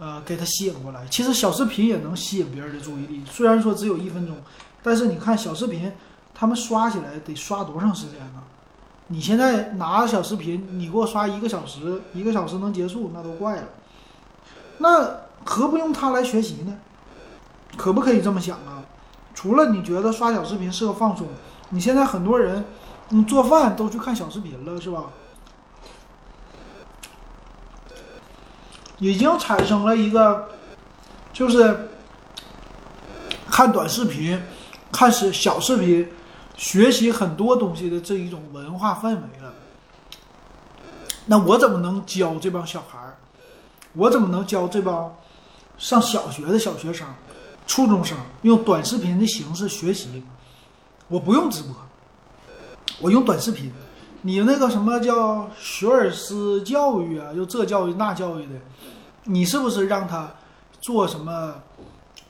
[SPEAKER 1] 呃，给他吸引过来。其实小视频也能吸引别人的注意力，虽然说只有一分钟，但是你看小视频，他们刷起来得刷多长时间呢？你现在拿小视频，你给我刷一个小时，一个小时能结束，那都怪了。那何不用它来学习呢？可不可以这么想啊？除了你觉得刷小视频是个放松，你现在很多人，你做饭都去看小视频了，是吧？已经产生了一个，就是看短视频，看是小视频。学习很多东西的这一种文化氛围了，那我怎么能教这帮小孩儿？我怎么能教这帮上小学的小学生、初中生用短视频的形式学习？我不用直播，我用短视频。你那个什么叫学而思教育啊？又这教育那教育的，你是不是让他做什么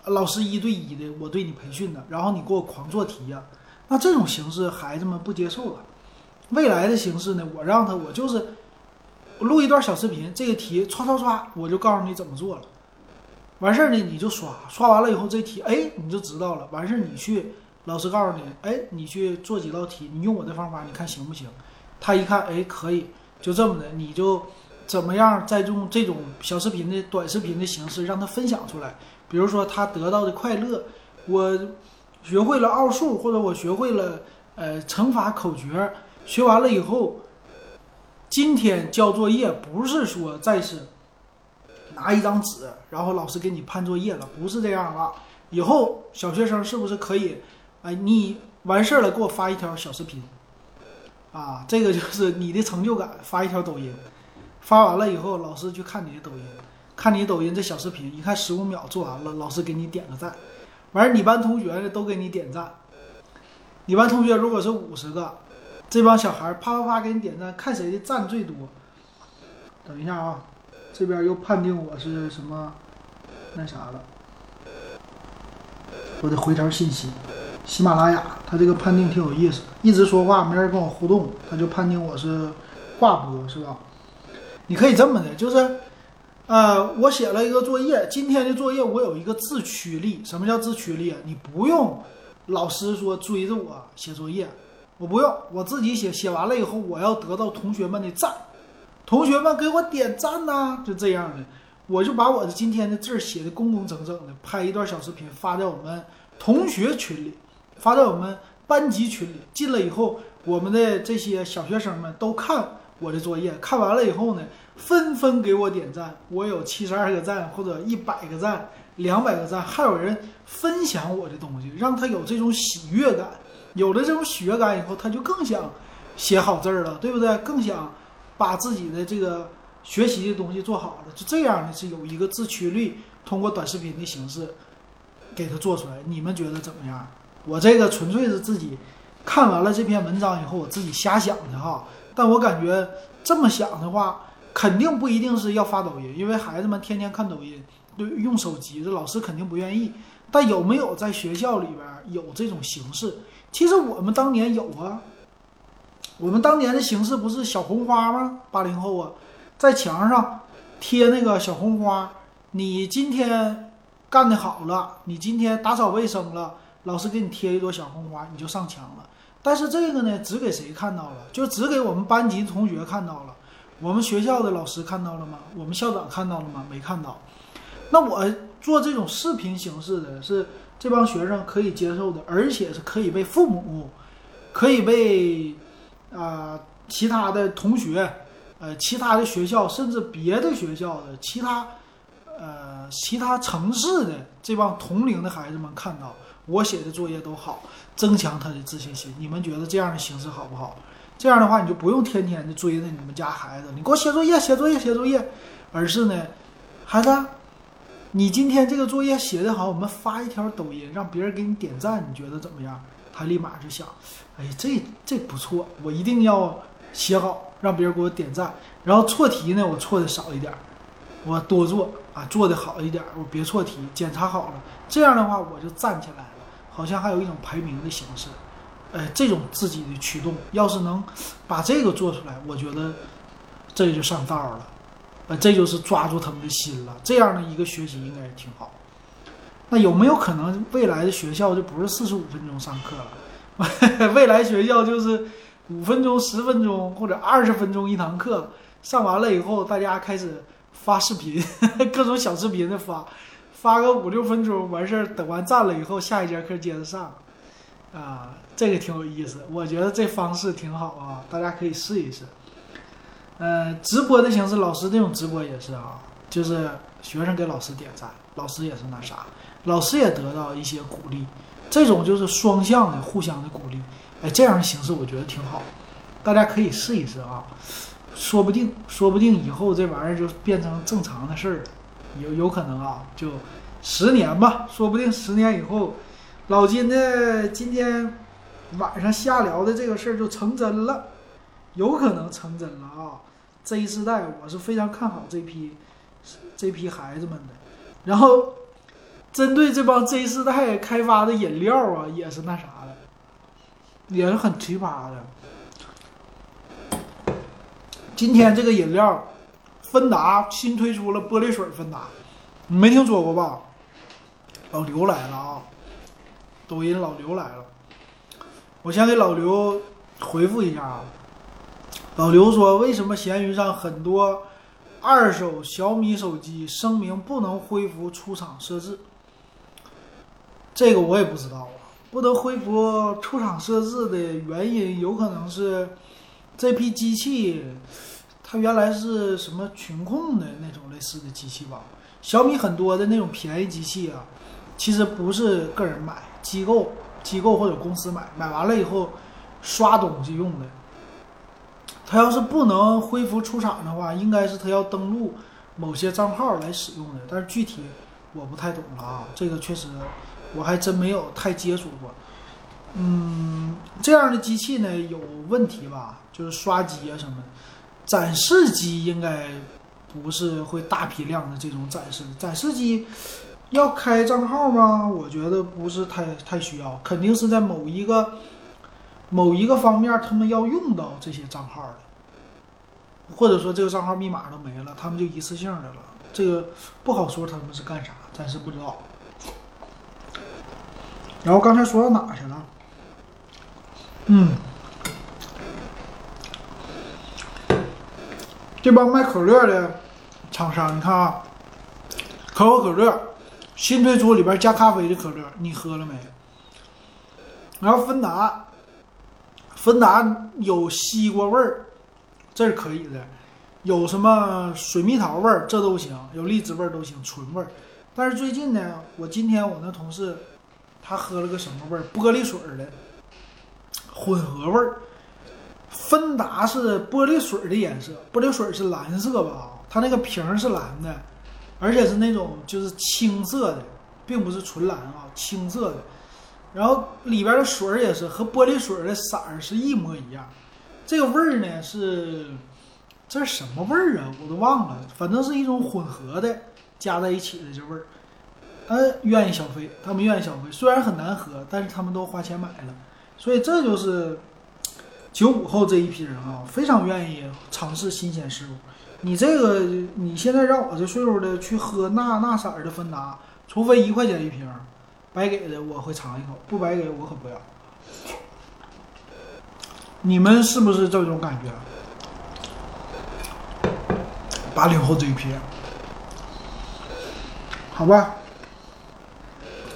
[SPEAKER 1] 老师一对一的？我对你培训的，然后你给我狂做题呀？那这种形式孩子们不接受了，未来的形式呢？我让他，我就是录一段小视频，这个题刷刷刷，我就告诉你怎么做了。完事儿呢，你就刷，刷完了以后这题，哎，你就知道了。完事儿你去，老师告诉你，哎，你去做几道题，你用我的方法，你看行不行？他一看，哎，可以，就这么的，你就怎么样再用这种小视频的短视频的形式让他分享出来。比如说他得到的快乐，我。学会了奥数，或者我学会了呃乘法口诀，学完了以后，今天交作业不是说再是拿一张纸，然后老师给你判作业了，不是这样了。以后小学生是不是可以？哎，你完事儿了，给我发一条小视频，啊，这个就是你的成就感。发一条抖音，发完了以后，老师去看你的抖音，看你抖音这小视频，一看十五秒做完了，老师给你点个赞。完事，你班同学都给你点赞。你班同学如果是五十个，这帮小孩啪啪啪给你点赞，看谁的赞最多。等一下啊，这边又判定我是什么那啥了。我得回条信息，喜马拉雅，它这个判定挺有意思，一直说话没人跟我互动，它就判定我是挂播，是吧？你可以这么的，就是，呃，我写了一个作业，今天的作业我有一个自驱力。什么叫自驱力？你不用老师说追着我写作业，我不用，我自己写，写完了以后我要得到同学们的赞，同学们给我点赞呐，就这样的。我就把我的今天的字写的工工整整的，拍一段小视频发在我们同学群里，发在我们班级群里。进了以后，我们的这些小学生们都看我的作业，看完了以后呢，纷纷给我点赞。我有七十二个赞，或者一百个赞，两百个赞，还有人分享我的东西，让他有这种喜悦感。有了这种喜悦感以后，他就更想写好字了，对不对？更想把自己的这个。学习的东西做好了，就这样的是有一个自驱力，通过短视频的形式给它做出来。你们觉得怎么样？我这个纯粹是自己看完了这篇文章以后，我自己瞎想的哈。但我感觉这么想的话，肯定不一定是要发抖音，因为孩子们天天看抖音，对，用手机，这老师肯定不愿意。但有没有在学校里边有这种形式？其实我们当年有啊，我们当年的形式不是小红花吗？八零后啊。在墙上贴那个小红花，你今天干的好了，你今天打扫卫生了，老师给你贴一朵小红花，你就上墙了。但是这个呢，只给谁看到了？就只给我们班级同学看到了。我们学校的老师看到了吗？我们校长看到了吗？没看到。那我做这种视频形式的是这帮学生可以接受的，而且是可以被父母，可以被啊其他的同学。呃，其他的学校，甚至别的学校的其他，呃，其他城市的这帮同龄的孩子们看到我写的作业都好，增强他的自信心。你们觉得这样的形式好不好？这样的话，你就不用天天的追着你们家孩子，你给我写作业，写作业，写作业，而是呢，孩子，你今天这个作业写得好，我们发一条抖音，让别人给你点赞，你觉得怎么样？他立马就想，哎，这这不错，我一定要写好。让别人给我点赞，然后错题呢，我错的少一点，我多做啊，做的好一点，我别错题，检查好了，这样的话我就站起来了，好像还有一种排名的形式，哎，这种自己的驱动，要是能把这个做出来，我觉得这就上道了，呃，这就是抓住他们的心了，这样的一个学习应该挺好。那有没有可能未来的学校就不是四十五分钟上课了？未来学校就是？五分钟、十分钟或者二十分钟一堂课上完了以后，大家开始发视频，各种小视频的发，发个五六分钟完事儿，等完赞了以后，下一节课接着上，啊，这个挺有意思，我觉得这方式挺好啊，大家可以试一试。嗯，直播的形式，老师这种直播也是啊，就是学生给老师点赞，老师也是那啥，老师也得到一些鼓励，这种就是双向的，互相的鼓励。哎，这样的形式我觉得挺好，大家可以试一试啊，说不定，说不定以后这玩意儿就变成正常的事儿了，有有可能啊，就十年吧，说不定十年以后，老金的今天晚上瞎聊的这个事儿就成真了，有可能成真了啊！Z 世代我是非常看好这批这批孩子们的，然后针对这帮 Z 世代开发的饮料啊，也是那啥的。也是很奇葩的。今天这个饮料，芬达新推出了玻璃水芬达，你没听说过吧？老刘来了啊！抖音老刘来了，我先给老刘回复一下啊。老刘说：“为什么闲鱼上很多二手小米手机声明不能恢复出厂设置？”这个我也不知道啊。不能恢复出厂设置的原因，有可能是这批机器它原来是什么群控的那种类似的机器吧。小米很多的那种便宜机器啊，其实不是个人买，机构、机构或者公司买，买完了以后刷东西用的。它要是不能恢复出厂的话，应该是它要登录某些账号来使用的，但是具体我不太懂了啊，这个确实我还真没有太接触过。嗯，这样的机器呢有问题吧？就是刷机啊什么的，展示机应该不是会大批量的这种展示，展示机要开账号吗？我觉得不是太太需要，肯定是在某一个。某一个方面，他们要用到这些账号的，或者说这个账号密码都没了，他们就一次性的了。这个不好说他们是干啥，暂时不知道。然后刚才说到哪去了？嗯，这帮卖可乐的厂商，你看啊，可口可乐新推出里边加咖啡的可乐，你喝了没？然后芬达。芬达有西瓜味儿，这是可以的；有什么水蜜桃味儿，这都行；有荔枝味儿都行，纯味儿。但是最近呢，我今天我那同事他喝了个什么味儿？玻璃水的混合味儿。芬达是玻璃水的颜色，玻璃水是蓝色吧？它那个瓶是蓝的，而且是那种就是青色的，并不是纯蓝啊，青色的。然后里边的水儿也是和玻璃水的色儿是一模一样，这个味儿呢是这是什么味儿啊？我都忘了，反正是一种混合的加在一起的这味儿。嗯，愿意消费，他们愿意消费，虽然很难喝，但是他们都花钱买了，所以这就是九五后这一批人啊，非常愿意尝试新鲜事物。你这个你现在让我这岁数的去喝那那色儿的芬达，除非一块钱一瓶。白给的我会尝一口，不白给我可不要。你们是不是这种感觉？八零后这一批，好吧。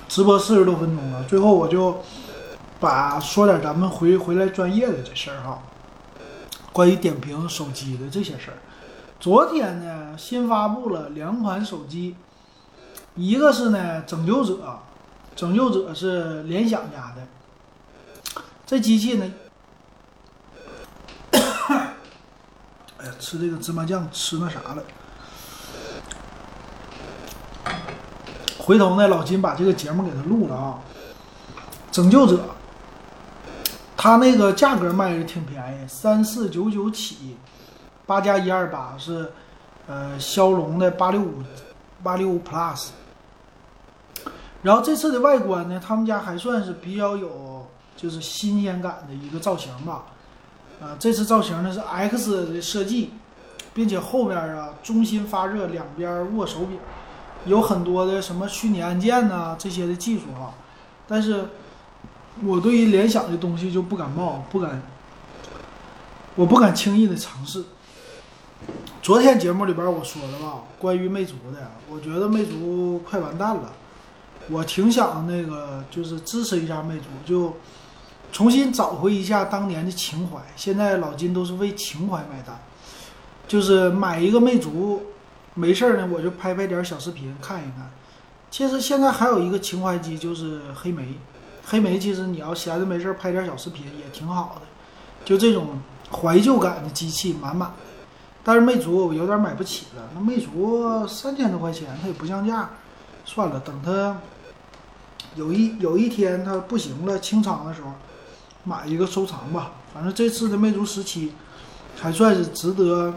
[SPEAKER 1] 直播四十多分钟了，最后我就把说点咱们回回来专业的这事儿哈，关于点评手机的这些事儿。昨天呢，新发布了两款手机，一个是呢拯救者。拯救者是联想家的，这机器呢，哎呀，吃这个芝麻酱吃那啥了。回头呢，老金把这个节目给他录了啊。拯救者，它那个价格卖的挺便宜，三四九九起，八加一二八是，呃，骁龙的八六五八六五 Plus。然后这次的外观呢，他们家还算是比较有就是新鲜感的一个造型吧。啊，这次造型呢是 X 的设计，并且后边啊中心发热，两边握手柄，有很多的什么虚拟按键呐这些的技术啊。但是我对于联想的东西就不感冒，不敢，我不敢轻易的尝试。昨天节目里边我说了吧，关于魅族的，我觉得魅族快完蛋了。我挺想那个，就是支持一下魅族，就重新找回一下当年的情怀。现在老金都是为情怀买单，就是买一个魅族，没事儿呢，我就拍拍点小视频看一看。其实现在还有一个情怀机，就是黑莓。黑莓其实你要闲着没事儿拍点小视频也挺好的，就这种怀旧感的机器满满的。但是魅族我有点买不起了，那魅族三千多块钱，它也不降价，算了，等它。有一有一天它不行了清仓的时候，买一个收藏吧。反正这次的魅族十七还算是值得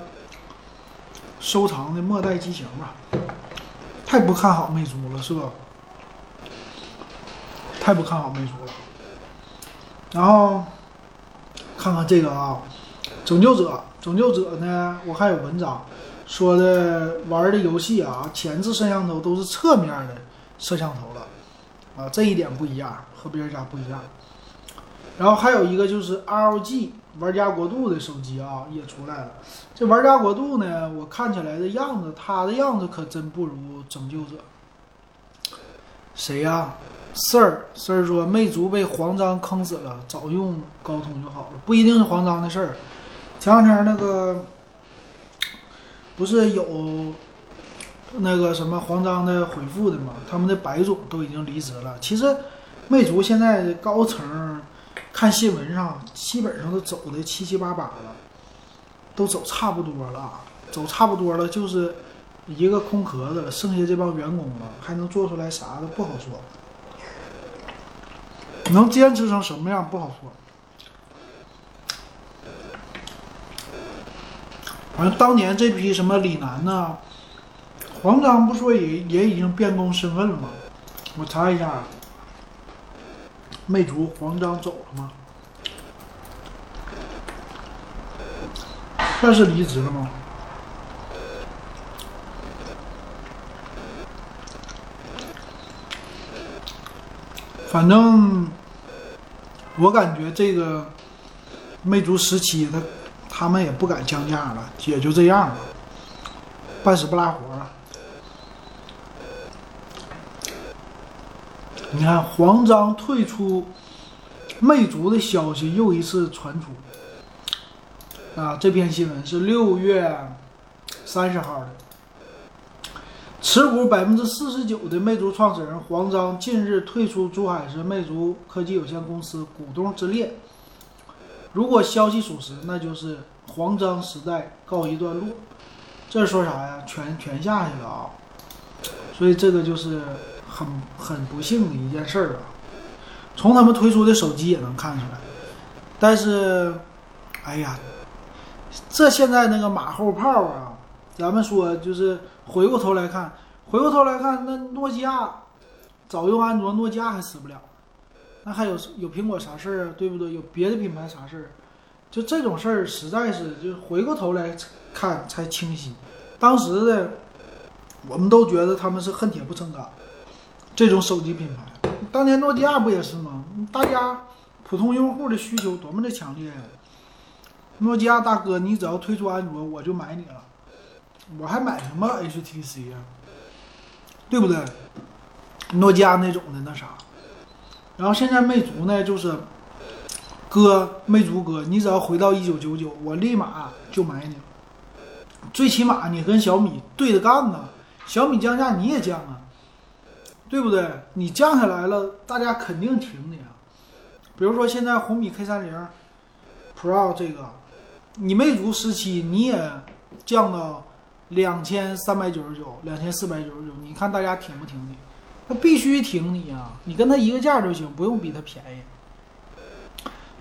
[SPEAKER 1] 收藏的末代机型吧。太不看好魅族了，是吧？太不看好魅族了。然后看看这个啊，拯救者，拯救者呢，我还有文章说的玩的游戏啊，前置摄像头都是侧面的摄像头了。啊，这一点不一样，和别人家不一样。然后还有一个就是 ROG 玩家国度的手机啊，也出来了。这玩家国度呢，我看起来的样子，它的样子可真不如拯救者。谁呀？事儿事儿说，魅族被黄章坑死了，早用高通就好了，不一定是黄章的事儿。前两天那个不是有那个什么黄章的回复的吗？他们的白总都已经离职了。其实魅族现在高层看新闻上基本上都走的七七八八了，都走差不多了，走差不多了就是一个空壳子，剩下这帮员工了，还能做出来啥的不好说。能坚持成什么样不好说。反正当年这批什么李楠呐、黄章不说也也已经变更身份了吗？我查一下，魅族黄章走了吗？算是离职了吗？反正我感觉这个魅族十七，他他们也不敢降价了，也就这样了，半死不拉活了。你看，黄章退出魅族的消息又一次传出。啊，这篇新闻是六月三十号的。持股百分之四十九的魅族创始人黄章近日退出珠海市魅族科技有限公司股东之列。如果消息属实，那就是黄章时代告一段落。这说啥呀？全全下去了啊！所以这个就是很很不幸的一件事儿啊。从他们推出的手机也能看出来。但是，哎呀，这现在那个马后炮啊，咱们说就是回过头来看，回过头来看，那诺基亚早用安卓，诺基亚还死不了，那还有有苹果啥事儿啊？对不对？有别的品牌啥事儿？就这种事儿，实在是就回过头来看才清晰。当时的我们都觉得他们是恨铁不成钢，这种手机品牌。当年诺基亚不也是吗？大家普通用户的需求多么的强烈呀！诺基亚大哥，你只要推出安卓，我就买你了。我还买什么 HTC 呀、对不对？诺基亚那种的那啥。然后现在魅族呢，就是哥，魅族哥，你只要回到一九九九，我立马就买你。最起码你跟小米对着干呐，小米降价你也降啊，对不对？你降下来了，大家肯定挺你啊。比如说现在红米 K 三零 Pro 这个，你魅族十七你也降到两千三百九十九、两千四百九十九，你看大家挺不挺你？他必须挺你呀、你跟他一个价就行，不用比他便宜。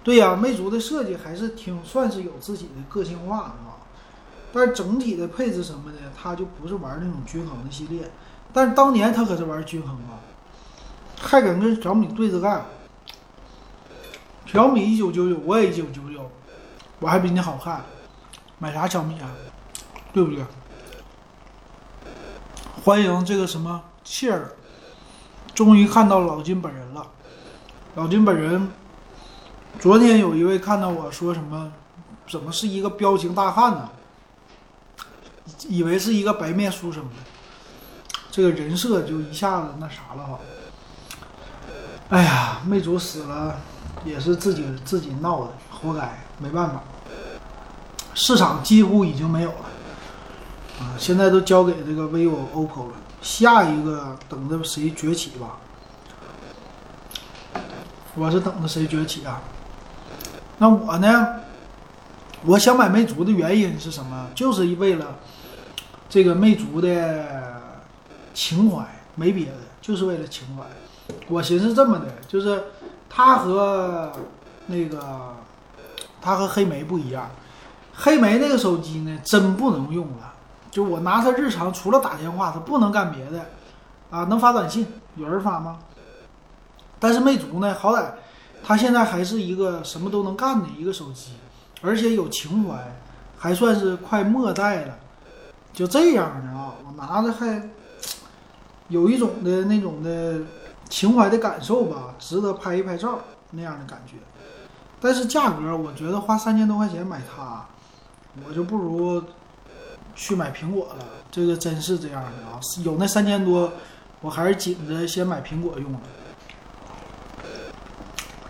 [SPEAKER 1] 对呀、魅族的设计还是挺算是有自己的个性化的啊，但是整体的配置什么的，它就不是玩那种均衡的系列。但是当年他可是玩均衡啊，还敢跟小米对着干。小米一九九九，我也一九九九，我还比你好看，买啥小米啊？对不对？欢迎这个什么切尔，终于看到老金本人了。老金本人，昨天有一位看到我说什么，怎么是一个彪形大汉呢？以为是一个白面书生的，这个人设就一下子那啥了哈。哎呀，魅族死了，也是自己自己闹的，活该，没办法。市场几乎已经没有了啊，现在都交给这个 vivo、OPPO 了，下一个等着谁崛起吧。我是等着谁崛起啊？那我呢？我想买魅族的原因是什么？就是为了这个魅族的情怀，没别的，就是为了情怀。我寻思这么的，就是它和那个它和黑莓不一样，黑莓那个手机呢，真不能用了。就我拿它日常，除了打电话，它不能干别的，啊，能发短信，有人发吗？但是魅族呢，好歹它现在还是一个什么都能干的一个手机，而且有情怀，还算是快末代了。就这样的啊，我拿着还有一种的那种的情怀的感受吧，值得拍一拍照那样的感觉。但是价格，我觉得花三千多块钱买它，我就不如去买苹果了。这个真是这样的啊，有那三千多，我还是紧着先买苹果用了。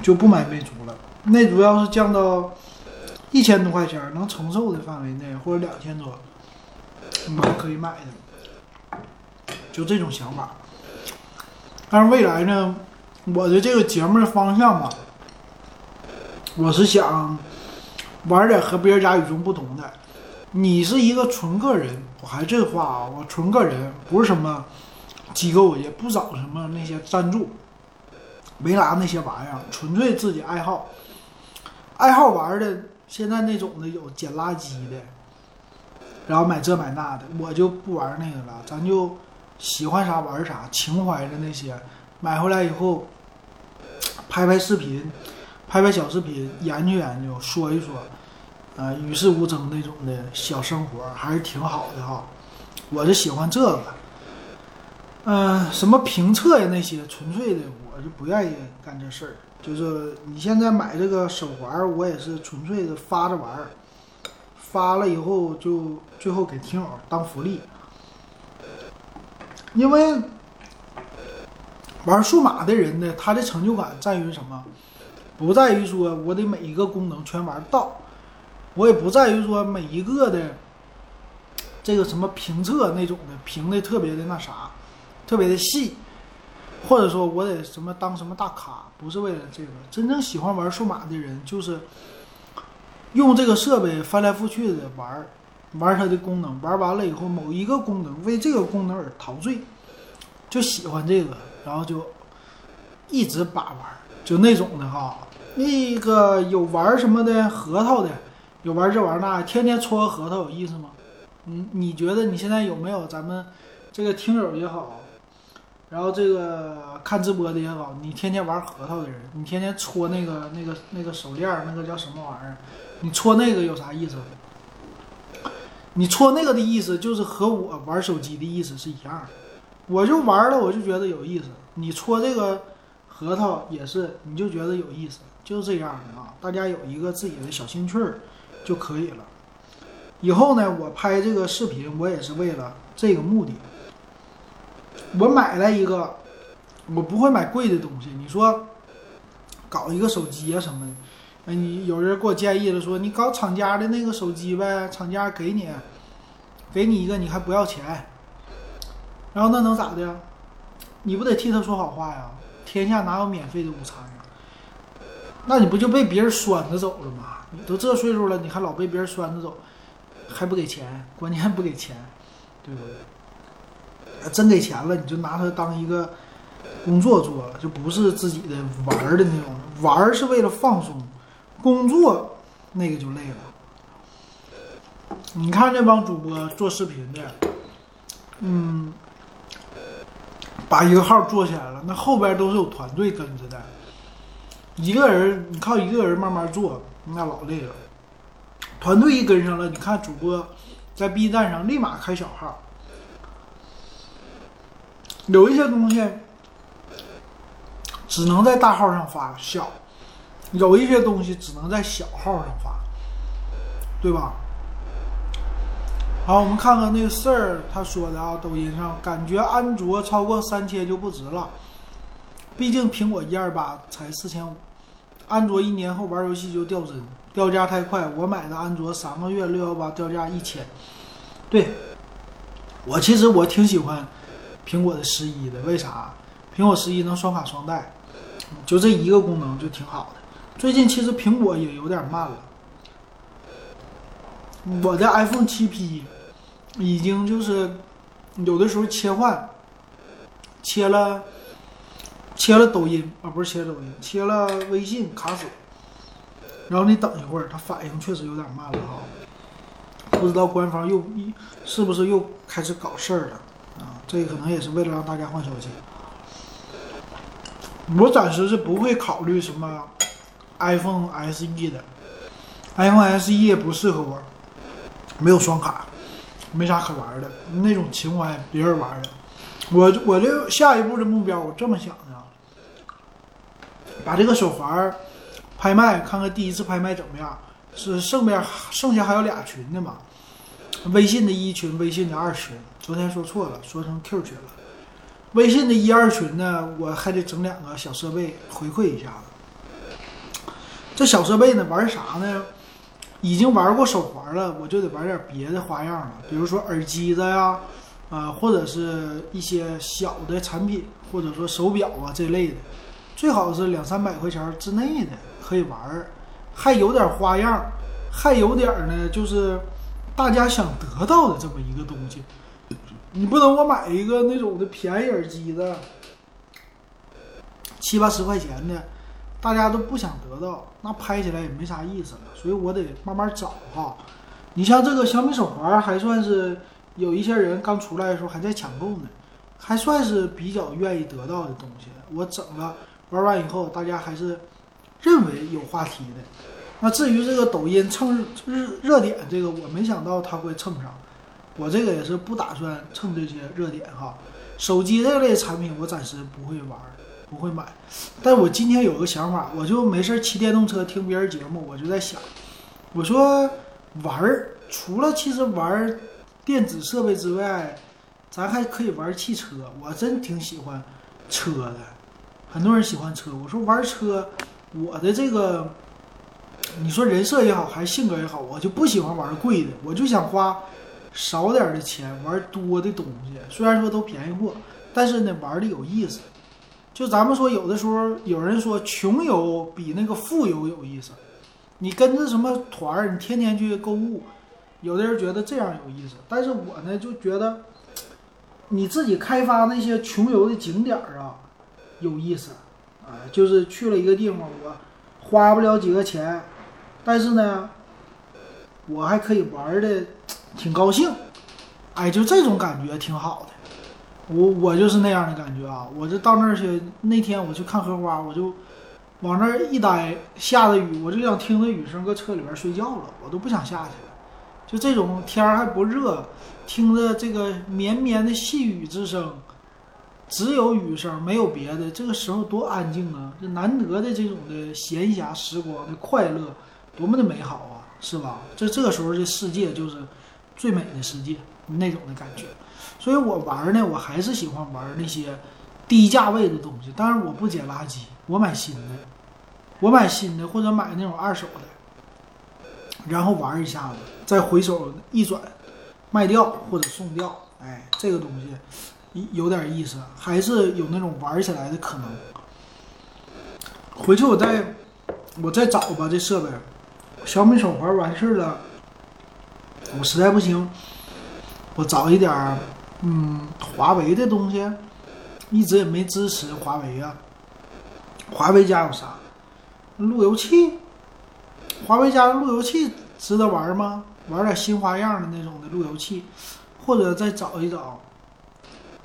[SPEAKER 1] 就不买魅族了。魅族要是降到一千多块钱能承受的范围内，或者两千多，你还可以买的。就这种想法。但是未来呢，我的这个节目的方向吧，我是想玩点和别人家与众不同的。你是一个纯个人，我还这话啊，我纯个人，不是什么机构，也不找什么那些赞助，没拿那些玩意儿，纯粹自己爱好，爱好玩的。现在那种的有捡垃圾的，然后买这买那的，我就不玩那个了，咱就喜欢啥玩啥，情怀的那些，买回来以后拍拍视频，拍拍小视频，研究研究，说一说。呃，与世无争那种的小生活还是挺好的哈，我就喜欢这个。嗯，什么评测呀那些纯粹的，我就不愿意干这事儿。就是你现在买这个手环，我也是纯粹的发着玩儿，发了以后就最后给听友当福利。因为玩数码的人呢，他的成就感在于什么？不在于说我得每一个功能全玩到。我也不在于说每一个的这个什么评测那种的评的特别的那啥，特别的细，或者说我得什么当什么大咖，不是为了这个。真正喜欢玩数码的人，就是用这个设备翻来覆去的玩，玩它的功能，玩完了以后某一个功能为这个功能而陶醉，就喜欢这个，然后就一直把玩，就那种的哈。那个有玩什么的核桃的。有玩这玩那，天天搓核桃有意思吗？你你觉得你现在有没有咱们这个听友也好，然后这个看直播的也好，你天天玩核桃的人，你天天搓那个那个那个手链，那个叫什么玩意儿？你搓那个有啥意思？你搓那个的意思就是和我玩手机的意思是一样的，我就玩了，我就觉得有意思。你搓这个核桃也是，你就觉得有意思，就是这样的啊。大家有一个自己的小兴趣儿。就可以了。以后呢，我拍这个视频，我也是为了这个目的。我买了一个，我不会买贵的东西。你说搞一个手机啊什么的，哎，你有人给我建议了，说你搞厂家的那个手机呗，厂家给你，给你一个，你还不要钱。然后那能咋的？你不得替他说好话呀？天下哪有免费的午餐？那你不就被别人拴着走了吗？你都这岁数了，你还老被别人拴着走，还不给钱，关键不给钱，对不对？真给钱了，你就拿它当一个工作做了，就不是自己的玩儿的那种。玩儿是为了放松，工作那个就累了。你看那帮主播做视频的，嗯，把一个号做起来了，那后边都是有团队跟着的，一个人你靠一个人慢慢做。那老累了，团队一跟上了，你看主播在 B 站上立马开小号，有一些东西只能在大号上发小，有一些东西只能在小号上发，对吧？好，我们看看那个事儿，他说的啊，抖音上感觉安卓超过三千就不值了，毕竟苹果一二八才四千五。安卓一年后玩游戏就掉帧，掉价太快。我买的安卓三个月六幺八掉价一千。对，我其实我挺喜欢苹果的十一的，为啥？苹果十一能双卡双待，就这一个功能就挺好的。最近其实苹果也有点慢了，我的 iPhone 七 P 已经就是有的时候切换切了。切了抖音啊，不是切了抖音，切了微信卡死。然后你等一会儿，它反应确实有点慢了哈。不知道官方又一是不是又开始搞事儿了啊？这可能也是为了让大家换手机。我暂时是不会考虑什么 iPhone SE 的，iPhone SE 也不适合我，没有双卡，没啥可玩的，那种情怀别人玩的。我我这下一步的目标，我这么想。把这个手环拍卖，看看第一次拍卖怎么样？是剩边剩下还有俩群的嘛？微信的一群，微信的二群。昨天说错了，说成 Q 群了。微信的一二群呢，我还得整两个小设备回馈一下子。这小设备呢，玩啥呢？已经玩过手环了，我就得玩点别的花样了，比如说耳机子呀，啊，或者是一些小的产品，或者说手表啊这类的，最好是两三百块钱之内的可以玩儿，还有点花样，还有点儿呢，就是大家想得到的这么一个东西。你不能我买一个那种的便宜耳机子，七八十块钱的。大家都不想得到，那拍起来也没啥意思了，所以我得慢慢找哈。你像这个小米手环，还算是有一些人刚出来的时候还在抢购呢，还算是比较愿意得到的东西。我整了玩完以后，大家还是认为有话题的。那至于这个抖音蹭热热点，这个我没想到它会蹭上，我这个也是不打算蹭这些热点哈。手机这类产品，我暂时不会玩。不会买，但我今天有个想法，我就没事骑电动车听别人节目，我就在想，我说玩儿除了其实玩电子设备之外，咱还可以玩汽车。我真挺喜欢车的，很多人喜欢车。我说玩车，我的这个你说人设也好，还是性格也好，我就不喜欢玩贵的，我就想花少点的钱玩多的东西。虽然说都便宜货，但是呢玩的有意思。就咱们说，有的时候有人说穷游比那个富游有意思。你跟着什么团儿，你天天去购物，有的人觉得这样有意思。但是我呢，就觉得你自己开发那些穷游的景点儿啊，有意思。啊，就是去了一个地方，我花不了几个钱，但是呢，我还可以玩的挺高兴。哎，就这种感觉挺好的。我我就是那样的感觉啊！我就到那儿去，那天我去看荷花，我就往那儿一待，下着雨，我就想听着雨声，搁车里边睡觉了，我都不想下去了。就这种天还不热，听着这个绵绵的细雨之声，只有雨声，没有别的，这个时候多安静啊！这难得的这种的闲暇时光的快乐，多么的美好啊，是吧？这这个时候这世界就是最美的世界，那种的感觉。所以我玩呢，我还是喜欢玩那些低价位的东西。当然，我不捡垃圾，我买新的，我买新的或者买那种二手的，然后玩一下子，再回手一转，卖掉或者送掉。哎，这个东西有点意思，还是有那种玩起来的可能。回去我再我再找吧，这设备，小米手环完事儿了，我实在不行，我找一点。嗯，华为的东西一直也没支持华为啊。华为家有啥？路由器。华为家的路由器值得玩吗？玩点新花样的那种的路由器，或者再找一找，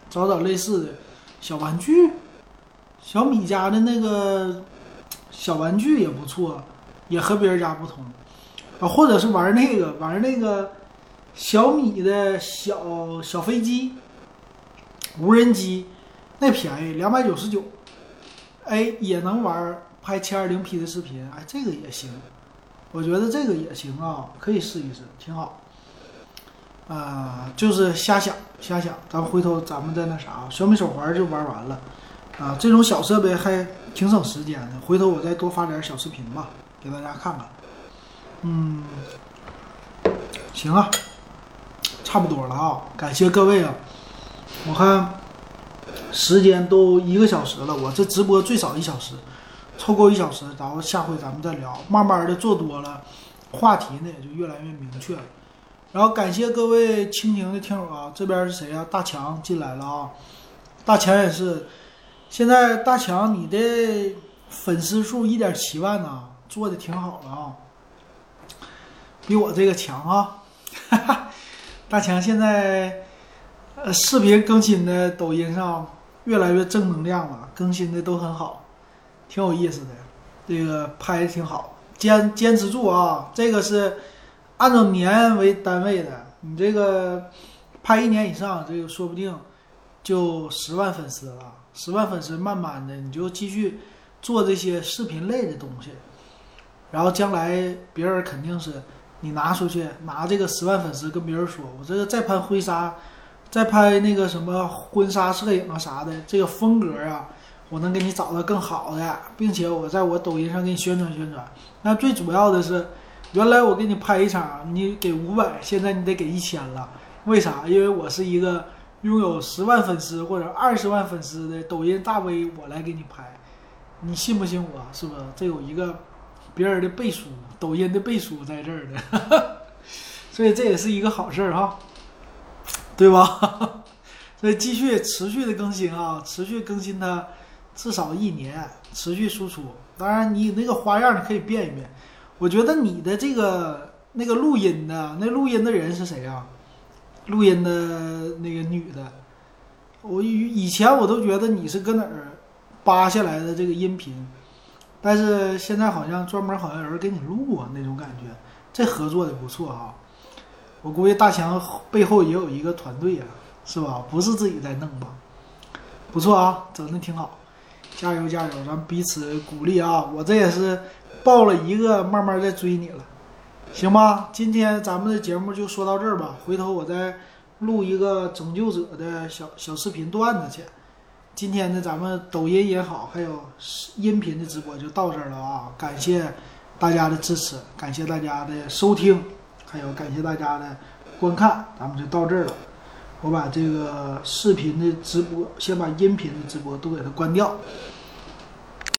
[SPEAKER 1] 找找类似的小玩具。小米家的那个小玩具也不错，也和别人家不同啊。或者是玩那个玩那个。小米的小小飞机，无人机，那便宜两百九十九，哎，也能玩拍七二零 P 的视频，哎，这个也行，我觉得这个也行啊，可以试一试，挺好。啊，就是瞎想瞎想，咱回头咱们再那啥，小米手环就玩完了，啊，这种小设备还挺省时间的，回头我再多发点小视频吧，给大家看看。嗯，行啊。差不多了啊，感谢各位啊！我看时间都一个小时了，我这直播最少一小时，凑够一小时，然后下回咱们再聊。慢慢的做多了，话题呢也就越来越明确了。然后感谢各位蜻蜓的听友啊，这边是谁啊？大强进来了啊！大强也是，现在大强你的粉丝数一点七万呢，做的挺好的啊，比我这个强啊！哈哈。大强现在，呃，视频更新的抖音上越来越正能量了，更新的都很好，挺有意思的，这个拍的挺好，坚坚持住啊！这个是按照年为单位的，你这个拍一年以上，这个说不定就十万粉丝了，十万粉丝慢慢的你就继续做这些视频类的东西，然后将来别人肯定是。你拿出去，拿这个十万粉丝跟别人说，我这个再拍婚纱，再拍那个什么婚纱摄影啊啥的，这个风格啊，我能给你找到更好的，并且我在我抖音上给你宣传宣传。那最主要的是，原来我给你拍一场，你给五百，现在你得给一千了。为啥？因为我是一个拥有十万粉丝或者二十万粉丝的抖音大 V，我来给你拍，你信不信我？是不是？这有一个别人的背书，抖音的背书在这儿的，所以这也是一个好事儿哈，对吧？所以继续持续的更新啊，持续更新它。至少一年持续输出，当然你那个花样你可以变一变。我觉得你的这个那个录音的那录音的人是谁啊？录音的那个女的，我以以前我都觉得你是搁哪儿扒下来的这个音频，但是现在好像专门好像有人给你录啊那种感觉，这合作的不错哈。我估计大强背后也有一个团队呀，是吧？不是自己在弄吧？不错啊，整的挺好。加油加油，咱彼此鼓励啊！我这也是报了一个，慢慢在追你了，行吧？今天咱们的节目就说到这儿吧，回头我再录一个拯救者的小小视频段子去。今天呢，咱们抖音也好，还有音频的直播就到这儿了啊！感谢大家的支持，感谢大家的收听，还有感谢大家的观看，咱们就到这儿了。我把这个视频的直播，先把音频的直播都给它关掉。